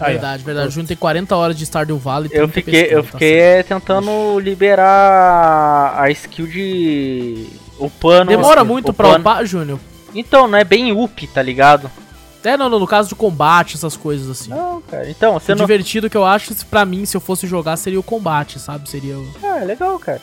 Ó. verdade, verdade. O Júnior tem 40 horas de Stardew Valley. Eu 30 fiquei, eu pescando, tá fiquei é, tentando liberar a skill de. Upando. Demora muito pra upando. upar, Júnior? Então, não é bem up, tá ligado? É, não, não, no caso de combate, essas coisas assim. Não, cara. Então, você O não. divertido que eu acho, pra mim, se eu fosse jogar, seria o combate, sabe? Seria o- Ah, é legal, cara.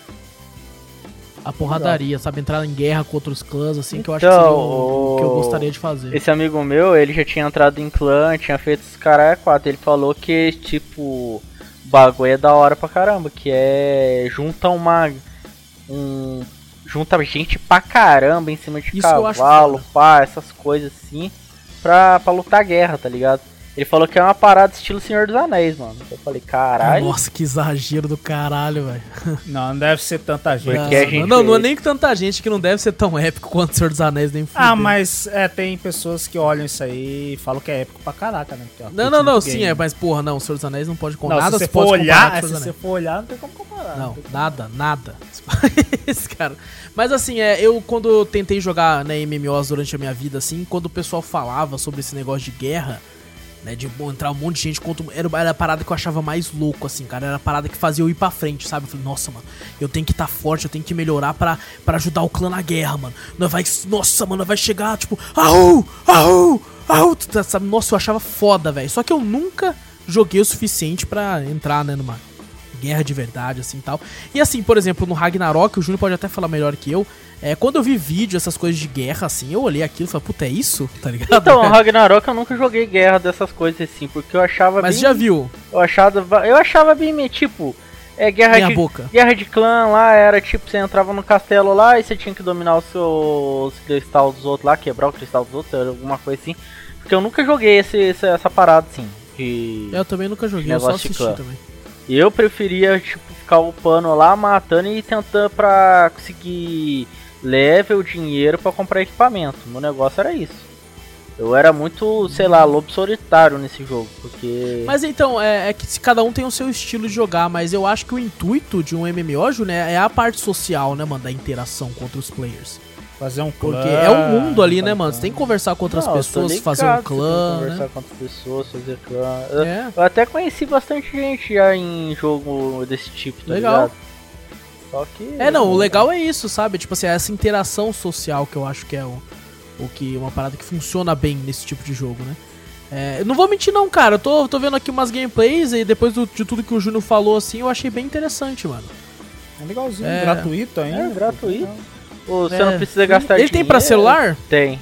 A porradaria, sabe? Entrar em guerra com outros clãs, assim, que eu acho Então, que seria o, o que eu gostaria de fazer. Esse amigo meu, ele já tinha entrado em clã, tinha feito os caras 4. Ele falou que, tipo, bagulho é da hora pra caramba, que é. Junta uma. Um. Junta gente pra caramba em cima de Isso cavalo, pá, essas coisas assim, pra, pra lutar guerra, tá ligado? Ele falou que é uma parada estilo Senhor dos Anéis, mano. Eu falei, caralho. Nossa, que exagero do caralho, velho. Não, não deve ser tanta gente. Porque a gente não, não é nem com tanta gente que não deve ser tão épico quanto o Senhor dos Anéis, nem Ah, mas é, tem pessoas que olham isso aí e falam que é épico pra caraca, né? Porque, ó, Não, não, não, sim, game. é, mas porra, não, o Senhor dos Anéis não pode com Não, nada se você for olhar, se você Anéis. for olhar, não tem como comparar. Não, tem como- nada, nada. (laughs) Esse cara. Mas assim, é, eu quando eu tentei jogar né, MMOs durante a minha vida, assim, quando o pessoal falava sobre esse negócio de guerra, né, de entrar um monte de gente contra. Era, era a parada que eu achava mais louco, assim, cara. Era a parada que fazia eu ir pra frente, sabe? Eu falei, nossa, mano, eu tenho que estar forte, eu tenho que melhorar pra ajudar o clã na guerra, mano. Nós vai, nossa, mano, vai chegar, tipo, au, au, au, tá? Nossa, eu achava foda, velho. Só que eu nunca joguei o suficiente pra entrar, né, numa guerra de verdade, assim e tal. E assim, por exemplo, no Ragnarok, o Júnior pode até falar melhor que eu. É, quando eu vi vídeo, essas coisas de guerra, assim, eu olhei aquilo e falei, puta, é isso? (laughs) Tá ligado? Então, Ragnarok eu nunca joguei guerra dessas coisas assim, porque eu achava Mas bem. já viu? Eu achava, eu achava bem meio, tipo, é guerra Minha de boca. guerra de clã lá, era tipo, você entrava no castelo lá e você tinha que dominar os seus cristal dos outros lá, quebrar o cristal dos outros, alguma coisa assim. Porque eu nunca joguei esse, esse- essa parada assim. De... Eu também nunca joguei, eu só assisti também. Eu preferia, tipo, ficar upando lá, matando e tentando pra conseguir level, dinheiro pra comprar equipamento. Meu negócio era isso. Eu era muito, sei lá, lobo solitário nesse jogo, porque... Mas então, é, é que cada um tem o seu estilo de jogar, mas eu acho que o intuito de um MMO, Júnior, é a parte social, né, mano, da interação contra os players. Fazer um clã. Porque é o mundo ali, né, mano? Você tem que conversar com outras Não, pessoas, fazer um clã, Conversar né? com outras pessoas, fazer clã. Eu, É. eu até conheci bastante gente já em jogo desse tipo, tá Legal. ligado? Só que... É, não, o legal é isso, sabe? Tipo assim, é essa interação social que eu acho que é o, o que uma parada que funciona bem nesse tipo de jogo, né? É, não vou mentir não, cara. Eu tô, tô vendo aqui umas gameplays e depois do- de tudo que o Júnior falou, assim, eu achei bem interessante, mano. É legalzinho, É. gratuito ainda. É, gratuito. Você É. não precisa gastar Ele tem pra dinheiro. celular? Tem.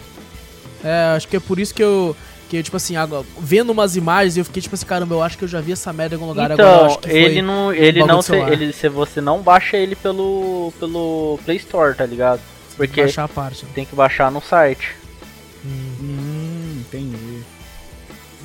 É, acho que é por isso que eu. Que, tipo assim, agora, vendo umas imagens, eu fiquei tipo assim, caramba, eu acho que eu já vi essa merda em algum lugar. agora eu Então, acho que ele não, ele não se, ele, se você não baixa ele pelo, pelo Play Store, tá ligado? Porque baixar a parte. né? tem que baixar no site. Hum. É,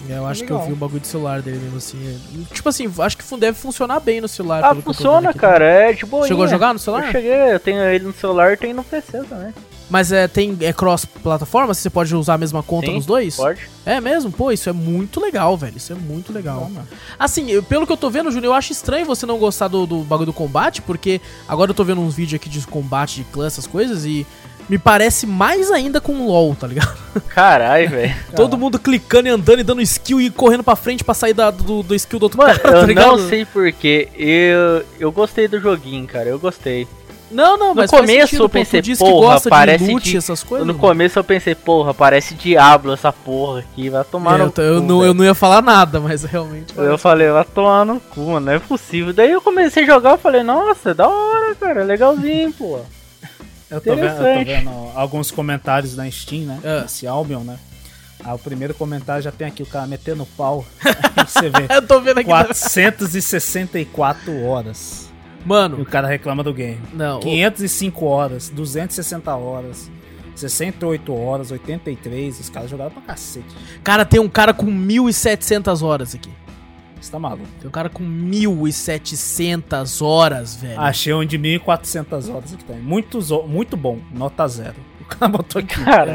eu acho Legal. que eu vi o bagulho de celular dele mesmo assim. é- Tipo assim, acho que deve funcionar bem no celular. Ah, funciona, cara, é de boa. Chegou a jogar no celular? Eu cheguei, eu tenho ele no celular e tenho no PC também. Mas é, tem é cross-plataforma? Você pode usar a mesma conta Sim, nos dois? Pode? É mesmo? Pô, isso é muito legal, velho. Isso é muito legal. Bom, mano. Assim, eu- pelo que eu tô vendo, Júnior, eu acho estranho você não gostar do, do bagulho do combate, porque agora eu tô vendo uns vídeos aqui de combate de clã, essas coisas, e me parece mais ainda com o LoL, tá ligado? Caralho, velho. (laughs) Todo mundo clicando e andando e dando skill e correndo pra frente pra sair da- do, do skill do outro Mano, cara, tá eu ligado? não sei porquê. Eu, eu gostei do joguinho, cara. Eu gostei. Não, não, No mas começo sentido, eu pô, pensei, diz porra, parece de loot de- essas coisas. no mano. começo eu pensei, porra, parece Diablo essa porra aqui, vai tomar É, no eu, eu cu, não, velho. eu não ia falar nada, mas realmente. Eu falei, vai tomar no cu, mano, não é possível. Daí eu comecei a jogar, eu falei, nossa, é da hora, cara, é legalzinho, pô. Eu tô, vendo, eu tô vendo alguns comentários na Steam, né? Ah. Esse Albion, né? Ah, o primeiro comentário já tem aqui o cara metendo pau. (laughs) Você vê. (laughs) Eu tô vendo aqui. 464 horas. E Mano, o cara reclama do game. não. o- 505 horas, 260 horas, 68 horas, 83. Os caras jogaram pra cacete. Cara, tem um cara com 1.700 horas aqui. Você tá maluco? Tem um cara com 1.700 horas, velho. Achei um de 1.400 horas aqui também. Muito, muito bom, nota zero. (laughs) O cara botou aqui. Cara?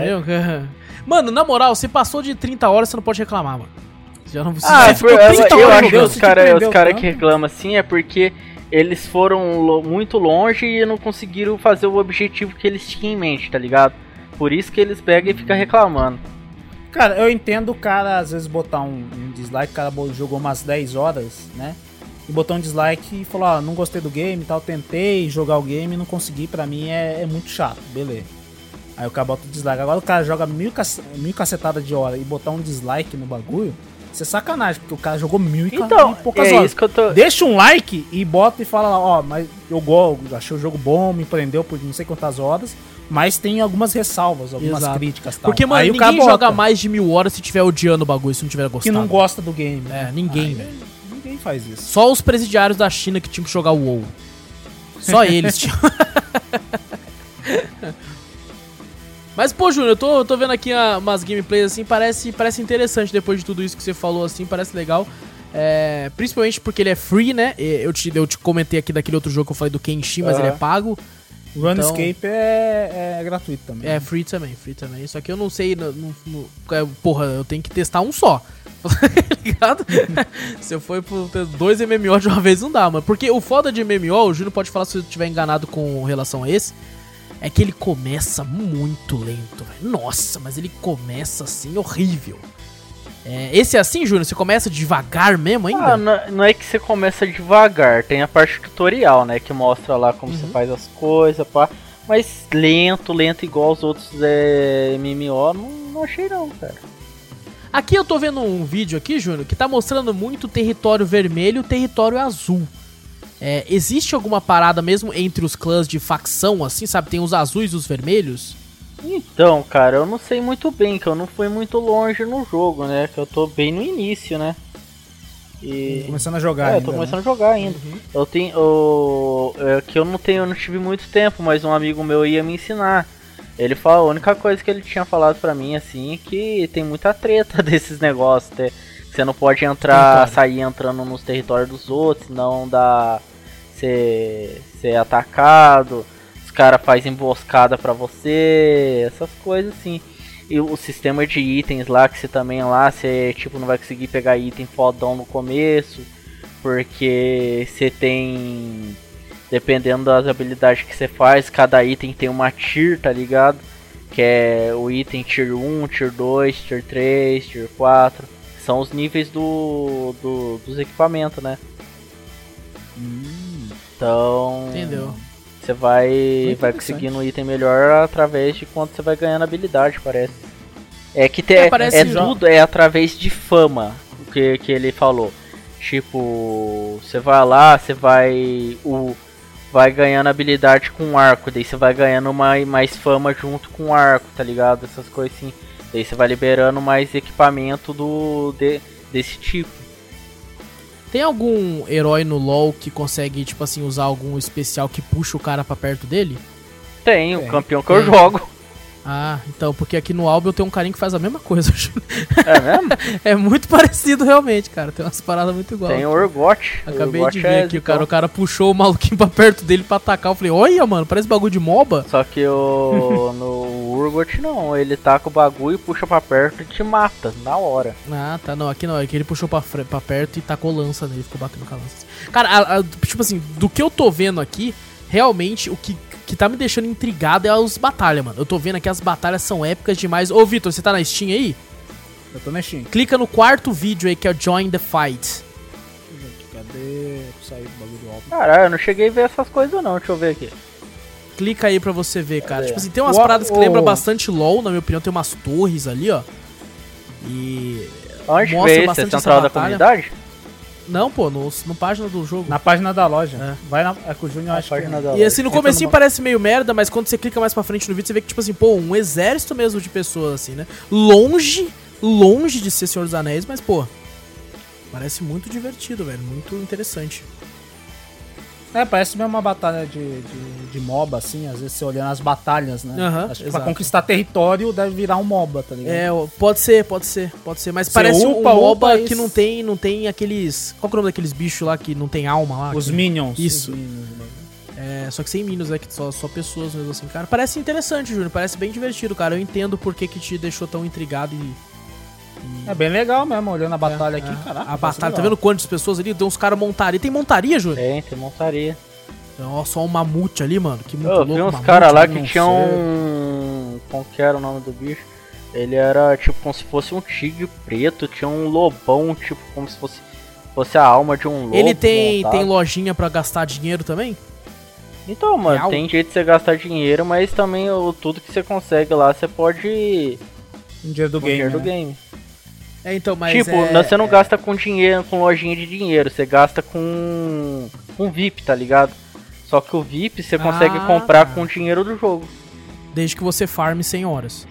Mano, na moral, você passou de 30 horas, você não pode reclamar, mano. Já não você Ah, é por, ficou eu, 30 eu horas acho que os caras cara que reclamam assim é porque eles foram lo- muito longe e não conseguiram fazer o objetivo que eles tinham em mente, tá ligado? Por isso que eles pegam e ficam reclamando. Cara, eu entendo o cara às vezes botar um, um dislike, o cara jogou umas 10 horas, né? E botou um dislike e falou, ah, não gostei do game e tal, tentei jogar o game e não consegui, pra mim é, é muito chato, beleza. Aí o cara bota o dislike. Agora o cara joga mil, cac- mil cacetada de hora e botar um dislike no bagulho, isso é sacanagem, porque o cara jogou mil e, Então, e poucas é horas. isso que eu tô. Deixa um like e bota e fala, ó, mas eu gosto, achei o jogo bom, me prendeu por não sei quantas horas, mas tem algumas ressalvas, algumas Exato. críticas tal. Porque, mano, Aí ninguém joga bota mais de mil horas se tiver odiando o bagulho, se não tiver gostado. que não gosta do game. É, ninguém, Aí, velho. Ninguém faz isso. Só os presidiários da China que tinham que jogar o WoW. Só (laughs) eles tinham. Mas, pô, Júnior, eu tô, eu tô vendo aqui umas gameplays assim, parece, parece interessante depois de tudo isso que você falou, assim, parece legal. É, principalmente porque ele é free, né? Eu te, eu te comentei aqui daquele outro jogo que eu falei do Kenshi, mas Aham. ele é pago. Runescape é, é gratuito também. É free também, free também. Só que eu não sei. no- no- no- é, porra, eu tenho que testar um só. (laughs) Tá ligado? (laughs) se eu for por dois MMO de uma vez, não dá, mano. Porque o foda de MMO, o Júnior pode falar se eu estiver enganado com relação a esse. É que ele começa muito lento, velho. Nossa, mas ele começa assim horrível. É, esse é assim, Júnior? Você começa devagar mesmo ainda? Ah, não, não é que você começa devagar, tem a parte tutorial, né? Que mostra lá como você Uhum. faz as coisas, pá. Mas lento, lento igual os outros é, MMO, não, não achei não, cara. Aqui eu tô vendo um vídeo aqui, Júnior, que tá mostrando muito território vermelho e território azul. É, existe alguma parada mesmo entre os clãs de facção, assim, sabe? Tem os azuis e os vermelhos? Então, cara, eu não sei muito bem, que eu não fui muito longe no jogo, né? Que eu tô bem no início, né? E. Começando a jogar É, eu ainda, tô né? começando a jogar ainda. Eu tenho. Eu, é que eu não tenho, eu não tive muito tempo, mas um amigo meu ia me ensinar. Ele falou, a única coisa que ele tinha falado pra mim, assim, é que tem muita treta (laughs) desses negócios, né? Você não pode entrar, Território. sair entrando nos territórios dos outros, não dá ser, ser atacado, os caras fazem emboscada pra você, essas coisas assim. E o sistema de itens lá, que você também lá, você tipo não vai conseguir pegar item fodão no começo, porque você tem. Dependendo das habilidades que você faz, cada item tem uma tier, tá ligado? Que é o item tier 1, tier 2, tier 3, tier 4. São os níveis do, do- dos equipamentos, né? Então. Entendeu? Você vai, Muito vai conseguindo um item melhor através de quanto você vai ganhando habilidade, parece. É que te, É, é, tudo é através de fama, o que, que ele falou. Tipo, você vai lá, você vai o vai ganhando habilidade com arco, daí você vai ganhando mais, mais fama junto com o arco, tá ligado? Essas coisas assim. Daí você vai liberando mais equipamento do de- desse tipo. Tem algum herói no LoL que consegue, tipo assim, usar algum especial que puxa o cara pra perto dele? Tem, o Tem. campeão que eu jogo. Ah, então, porque aqui no Albion tem um carinha que faz a mesma coisa. (laughs) É mesmo? (laughs) é muito parecido realmente, cara. Tem umas paradas muito iguais. Tem o Urgot. Acabei Urgot de ver é aqui, cara, o cara puxou o maluquinho pra perto dele pra atacar. Eu falei, olha, mano, parece bagulho de MOBA. Só que o (laughs) no Urgot não, ele taca o bagulho, puxa pra perto e te mata na hora. Ah, tá, não, aqui não, é que ele puxou pra, fre- pra perto e tacou lança nele, ficou batendo com a lança. Cara, a- a- tipo assim, do que eu tô vendo aqui, realmente o que, que tá me deixando intrigado é as batalhas, mano. Eu tô vendo aqui as batalhas são épicas demais. Ô, Vitor, você tá na Steam aí? Eu tô mexendo. Clica no quarto vídeo aí que é o Join the Fight. Cadê? Sair do bagulho do álbum. Caralho, eu não cheguei a ver essas coisas não, deixa eu ver aqui. Clica aí pra você ver, cara. Cadê? Tipo assim, tem umas O- paradas que o- lembram bastante LoL, na minha opinião. Tem umas torres ali, ó. E... Onde Mostra vê bastante essa da batalha. comunidade? Não, pô, no, no página do jogo. Na página da loja. É. Vai na. É que o Júnior Na acha página que. da E assim, no comecinho numa- parece meio merda, mas quando você clica mais pra frente no vídeo, você vê que, tipo assim, pô, um exército mesmo de pessoas, assim, né? Longe, longe de ser Senhor dos Anéis, mas, pô, parece muito divertido, velho, muito interessante. É, parece mesmo uma batalha de, de, de MOBA, assim, às vezes você olhando as batalhas, né? Aham, Acho que exato. pra conquistar território deve virar um MOBA, tá ligado? É, pode ser, pode ser, pode ser, mas Você parece um upa, MOBA upa, que não tem, não tem aqueles... Qual que é o nome daqueles bichos lá que não tem alma lá? Os que- Minions. Isso. os Minions, né? É, só que sem Minions, é que só, só pessoas mesmo assim, cara. Parece interessante, Júnior, parece bem divertido, cara. Eu entendo por que que te deixou tão intrigado e... e- É bem legal mesmo, olhando a batalha É, aqui, é. caraca. A batalha, tá vendo quantas pessoas ali? Tem uns caras montaria. Tem montaria, Júnior? Tem, tem montaria. Ó, só um mamute ali, mano. Que muito Eu louco. vi uns caras lá que tinham um. Como que era o nome do bicho? Ele era tipo como se fosse um tigre preto, tinha um lobão, tipo, como se fosse, fosse a alma de um lobo. Ele tem, montado. tem lojinha pra gastar dinheiro também? Então, mano, Real? tem jeito de você gastar dinheiro, mas também o, tudo que você consegue lá, você pode. Um dinheiro do game. dinheiro do né? game. É, então, mas. tipo, é, você não é- gasta com dinheiro, com lojinha de dinheiro, você gasta com. com VIP, tá ligado? Só que o VIP você consegue Ah, comprar tá. com o dinheiro do jogo. Desde que você farme 100 horas.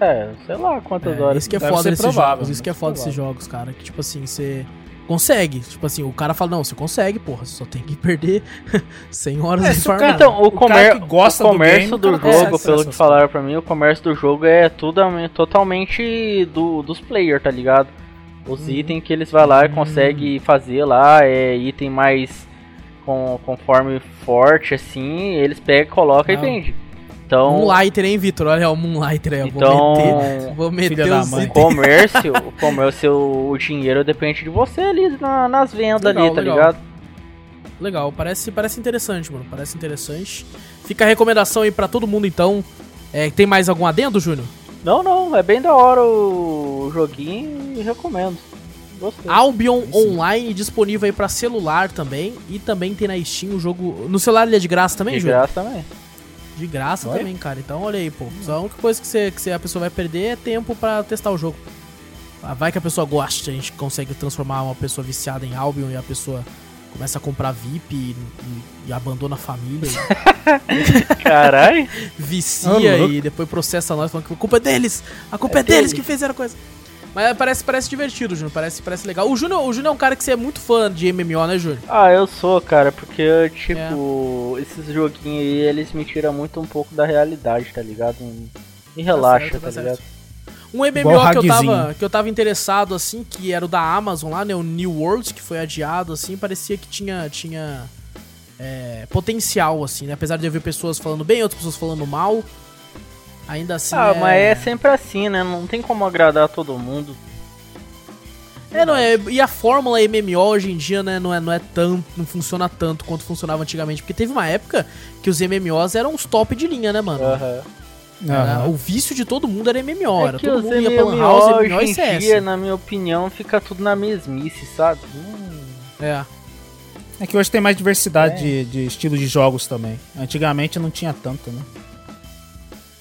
É, sei lá quantas É, horas. isso que é foda desses jogos. Isso que é deve foda desses jogos, cara. Que, tipo assim, você. Consegue. Tipo assim, o cara fala, não, você consegue, porra. Você só tem que perder (laughs) 100 horas É, de farm. cara- Então, o, o cara comer... que gosta o do comércio game, do, o cara consegue jogo, pelo que falaram pra mim, o comércio do jogo é tudo, totalmente do, dos players, tá ligado? Os Uhum. itens que eles vão lá e Hum. conseguem fazer lá, é item mais com, conforme forte, assim, eles pegam, colocam Ah. e vendem. Então, Moonlighter, hein, Vitor? Olha, o Moonlighter aí. eu Vou Então, meter. Vou meter os mãe. o comércio, o comércio, o dinheiro depende de você ali na- nas vendas Legal, ali, tá legal. ligado? Legal, parece, parece interessante, mano. Parece interessante. Fica a recomendação aí pra todo mundo, então. É, tem mais algum adendo, Júnior? Não, não, é bem da hora o joguinho e recomendo. Gostei. Albion Online disponível aí pra celular também. E também tem na Steam o jogo. No celular ele é de graça também, de Júnior? graça também. De graça Oi? também, cara. Então olha aí, pô. A única coisa que, você, que você- a pessoa vai perder é tempo pra testar o jogo. Ah, Vai que a pessoa gosta, a gente consegue transformar uma pessoa viciada em Albion e a pessoa começa a comprar VIP e, e- e abandona a família. (laughs) Caralho. vicia louco. e depois processa nós falando que a culpa é deles. A culpa é, É deles deles. que fizeram a coisa. Mas parece, parece divertido, Júnior. Parece, parece legal. O Júnior, o Júnior é um cara que você é muito fã de MMO, né, Júnior? Ah, eu sou, cara, porque, É. tipo, esses joguinhos aí, eles me tiram muito um pouco da realidade, tá ligado? E relaxa, certo, tá, tá ligado? Um MMO que eu, tava, que eu tava interessado, assim, que era o da Amazon lá, né? O New World, que foi adiado, assim, parecia que tinha, tinha é, potencial, assim, né? Apesar de eu ver pessoas falando bem, outras pessoas falando mal. Ainda assim. ah, mas é sempre assim, né? Não tem como agradar todo mundo. É, não é. E a fórmula MMO hoje em dia, né, não é, não é tanto, não funciona tanto quanto funcionava antigamente. Porque teve uma época que os MMOs eram os top de linha, né, mano? Aham. Era- Aham. o vício de todo mundo era MMO. É era todo mundo ia pra Lan MMO House, hoje MMO e em CS. dia, na minha opinião, fica tudo na mesmice, sabe? Hum, É. É que hoje tem mais diversidade É. de, de estilo de jogos também. Antigamente não tinha tanto, né?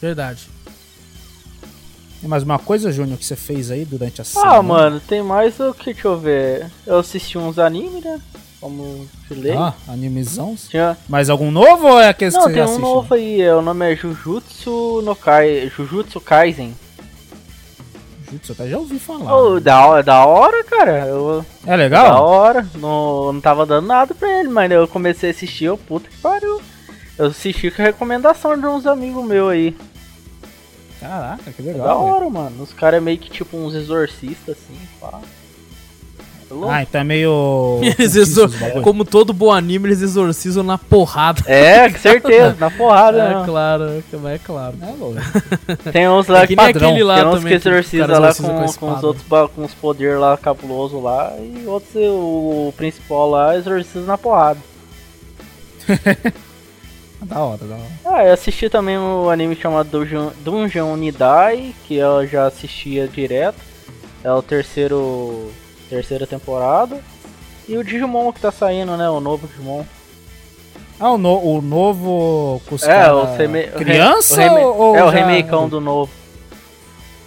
Verdade. Tem mais uma coisa, Júnior, que você fez aí durante a Ah, semana? mano, tem mais o que, deixa eu ver. Eu assisti uns animes, né? Como falei. Ah, animezão. Tinha... Mais algum novo ou é aqueles Não, que você tem um novo aí, é, o nome é Jujutsu no Kai... Jujutsu Kaisen. Jutsu, até já ouvi falar. Oh, da, hora- da hora, cara. Eu, É da legal? hora. Não, não tava dando nada pra ele, mas eu comecei a assistir, eu puta que pariu. Eu assisti com a recomendação de uns amigos meus aí. Caraca, que É legal. da velho. hora, mano. Os caras é meio que tipo uns exorcistas, assim, pá. É louco. Ah, então é meio. (laughs) Eles exor... Como todo bom anime, eles exorcizam na porrada. É, com certeza, (laughs) na porrada, É né? claro, é claro. É, louco. (laughs) Tem uns lá É que que, padrão. aquele lá tem uns que exorciza lá com, a com, os outros com os poderes lá cabulosos lá e outros o principal lá exorciza na porrada. Da hora, da hora. Ah, eu assisti também o anime chamado Dungeon, Dungeon Nidai, que eu já assistia direto. É o terceiro terceira temporada. E o Digimon que tá saindo, né? O novo Digimon. Ah, o, no- o novo os É, o, reme... criança o ou, ou É o já- remakeão do novo.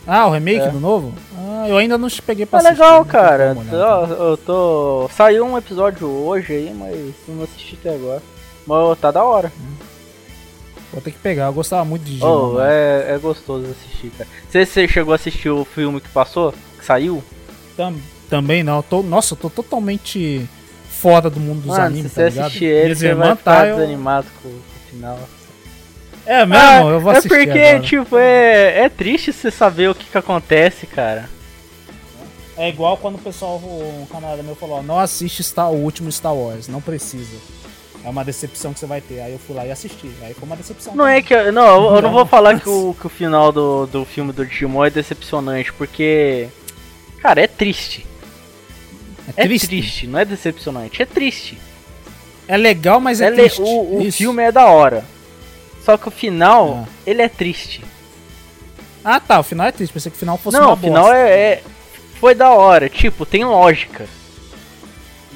Ah, o remake É. do novo? Ah, eu ainda não peguei pra Tá assistir, legal, não tive cara. Tô- eu tô. Saiu um episódio hoje aí, mas não assisti até agora. Mas tá da hora. Vou ter que pegar, eu gostava muito de Digimon. Oh, é, é gostoso assistir, cara. Você, você chegou a assistir o filme que passou? Que saiu? Tam- também não, tô, nossa, eu tô totalmente fora do mundo dos Mano, animes, se tá você ligado? assistir ele, Minhas você vai irmãs ficar tá, eu- desanimado com, com o final. É mesmo, Ah, eu vou é assistir porque, agora. tipo, é, é triste você saber o que, que acontece, cara. É igual quando o pessoal, um camarada meu falou, não assiste Star, o último Star Wars, não precisa. É uma decepção que você vai ter. Aí eu fui lá e assisti. Aí foi uma decepção. Não é que. eu- Não, eu, eu não vou falar que o, que o final do, do filme do Digimon é decepcionante, porque. Cara, é triste. É É triste. triste, não é decepcionante, é triste. É legal, mas é, É triste. O, o filme é da hora. Só que o final, Ah. ele é triste. Ah tá, o final é triste. Pensei que o final fosse não, uma o final é, é- Foi da hora, tipo, tem lógica.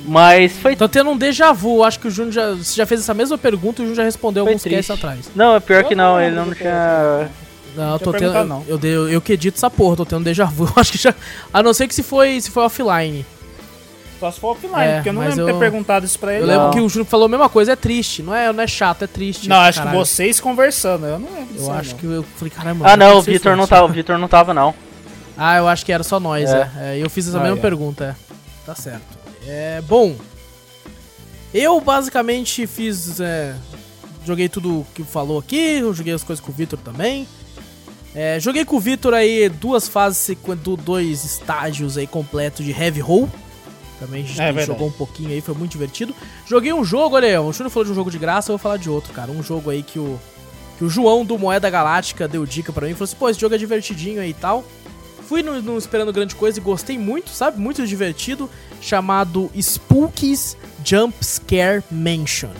Mas foi. Tô tendo um déjà vu. Acho que o Júnior já, você já fez essa mesma pergunta e o Júnior já respondeu Foi alguns casts triste. atrás. Não, é pior que Eu não, não ele não tinha. Não, eu tô tendo. Eu, não. eu, dei- eu que edito essa porra, tô tendo um déjà vu. (laughs) Eu acho que já. A não ser que se foi, se foi offline. Só se for offline, É, porque eu não lembro de eu- ter perguntado isso pra ele. Eu Não. lembro que o Júnior falou a mesma coisa, é triste. Não é, não é chato, é triste. Não, acho Caralho. que vocês conversando, eu não lembro Eu disso aí, acho não. que eu falei, caramba. Ah, não não, o Vitor se não tava, o Vitor não tava, não. Ah, eu acho que era só nós, É. é. É, eu fiz essa Ah, mesma é. pergunta, é. Tá certo. É, bom. Eu basicamente fiz. é, joguei tudo que falou aqui, eu joguei as coisas com o Vitor também. É, joguei com o Vitor aí duas fases, dois estágios aí completos de Heavy Roll. Também a gente É jogou um pouquinho aí, foi muito divertido. Joguei um jogo, olha aí, o Júnior falou de um jogo de graça, eu vou falar de outro, cara. Um jogo aí que o, que o João do Moeda Galáctica deu dica pra mim, falou assim, pô, esse jogo é divertidinho aí e tal. Fui no esperando grande coisa e gostei muito, sabe? Muito divertido, chamado Spookies Jump Scare Mansion.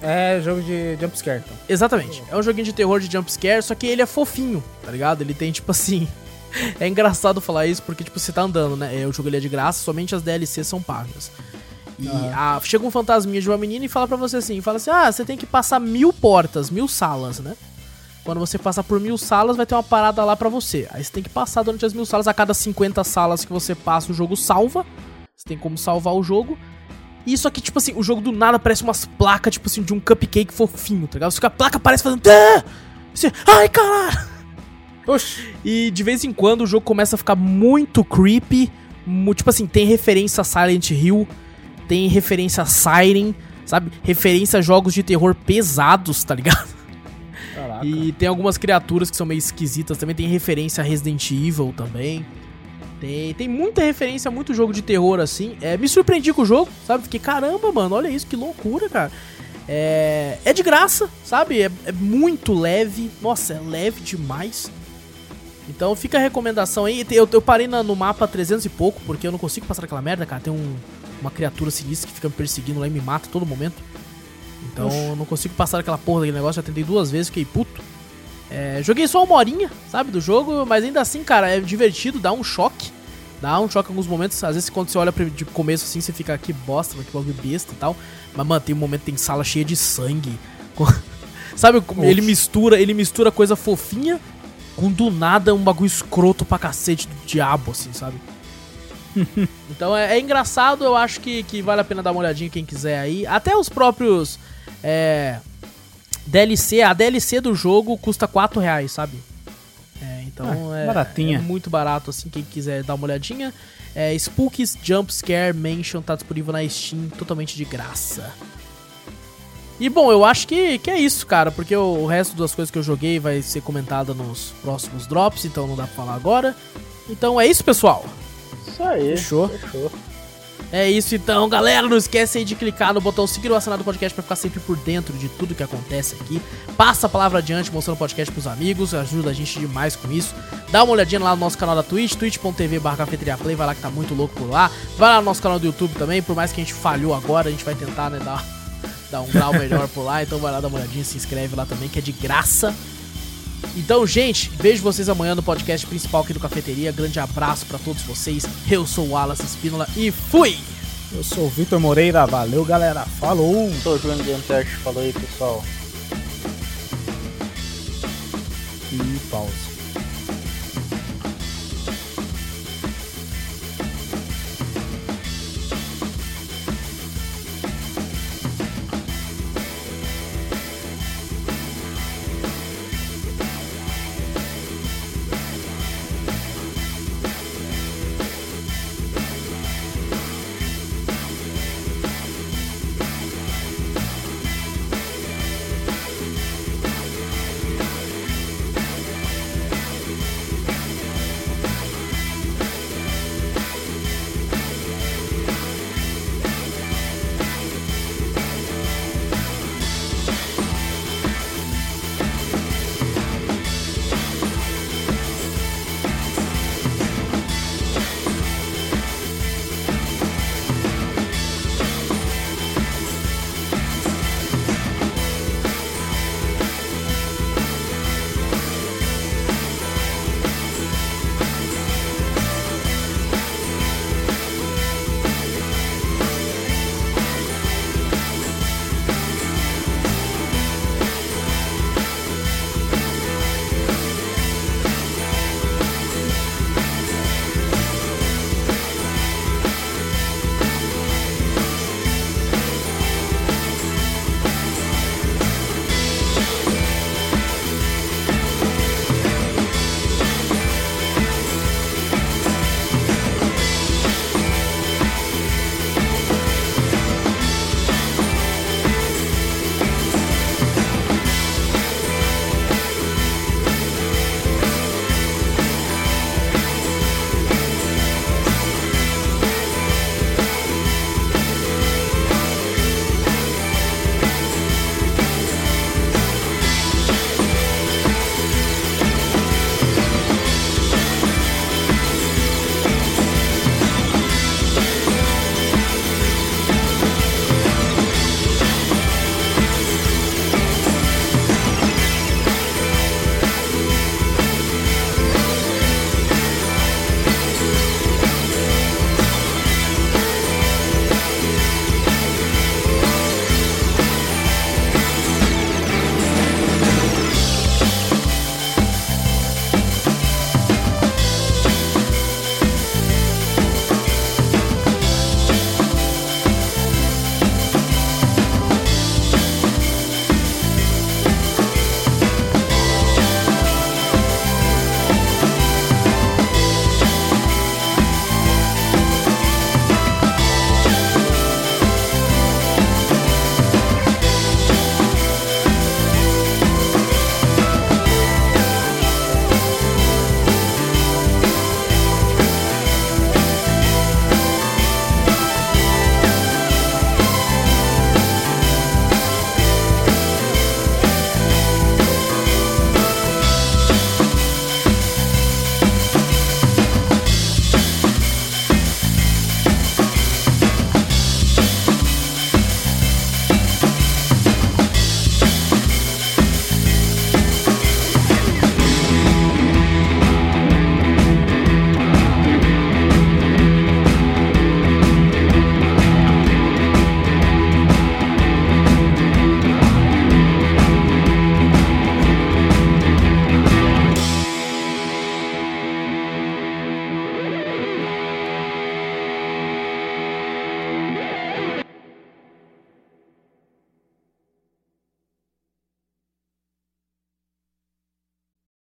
É jogo de jumpscare, então. Exatamente. É um joguinho de terror de jump scare, só que ele é fofinho, tá ligado? Ele tem tipo assim. (laughs) É engraçado falar isso porque, tipo, você tá andando, né? É, O jogo ele é de graça, somente as DLCs são pagas. E a- chega um fantasminha de uma menina e fala pra você assim: fala assim, ah, você tem que passar mil portas, mil salas, né? Quando você passar por mil salas, vai ter uma parada lá pra você. Aí você tem que passar durante as mil salas. A cada 50 salas que você passa, o jogo salva. Você tem como salvar o jogo. E isso aqui, tipo assim, o jogo do nada parece umas placas, tipo assim, de um cupcake fofinho, tá ligado? Só que a placa parece fazendo. Você, Ai, caralho! (laughs) Oxi. E de vez em quando o jogo começa a ficar muito creepy. Tipo assim, tem referência a Silent Hill, tem referência a Siren, sabe? Referência a jogos de terror pesados, tá ligado? Caraca. E tem algumas criaturas que são meio esquisitas também. Tem referência a Resident Evil também. Tem, tem muita referência a muito jogo de terror assim. É, me surpreendi com o jogo, sabe? Fiquei, caramba, mano, olha isso, que loucura, cara. É, é de graça, sabe? É, é muito leve. Nossa, é leve demais. Então fica a recomendação aí. Eu, eu parei na- no mapa 300 e pouco, porque eu não consigo passar aquela merda, cara. Tem um- uma criatura sinistra que fica me perseguindo lá e me mata a todo momento. Então eu não consigo passar aquela porra daquele negócio. Já tentei duas vezes, fiquei puto. É, joguei só uma horinha, sabe, do jogo, mas ainda assim, cara, é divertido, dá um choque. Dá um choque em alguns momentos. Às vezes, quando você olha de começo assim, você fica que bosta, que bagulho besta e tal. Mas, mano, tem um momento tem sala cheia de sangue. com- (laughs) Sabe, ele mistura, ele mistura coisa fofinha com do nada um bagulho escroto pra cacete do diabo, assim, sabe? (laughs) então é, é engraçado, eu acho que, que vale a pena dar uma olhadinha quem quiser aí. Até os próprios é, DLC, a DLC do jogo custa 4 reais, sabe? É, então Ah, é, baratinha. é muito barato, assim, quem quiser dar uma olhadinha. É, Spookies Jump Scare Mansion tá disponível na Steam, totalmente de graça. E bom, eu acho que, que é isso, cara, porque o, o resto das coisas que eu joguei vai ser comentada nos próximos drops, então não dá pra falar agora. Então é isso, pessoal. Isso aí. Fechou. Fechou. É isso então, galera. Não esquece aí de clicar no botão seguir o assinado do podcast pra ficar sempre por dentro de tudo que acontece aqui. Passa a palavra adiante, mostrando o podcast pros amigos. Ajuda a gente demais com isso. Dá uma olhadinha lá no nosso canal da Twitch, twitch.tv Play. Vai lá que tá muito louco por lá. Vai lá no nosso canal do YouTube também. Por mais que a gente falhou agora, a gente vai tentar, né, dar, (laughs) dar um grau melhor por lá. Então vai lá dar uma olhadinha, se inscreve lá também, que é de graça. Então, gente, vejo vocês amanhã no podcast principal aqui do Cafeteria. Grande abraço para todos vocês. Eu sou o Wallace Espínola e fui! Eu sou o Vitor Moreira. Valeu, galera. Falou! Eu sou o Bruno Gantesh. Falou aí, pessoal. E pausa.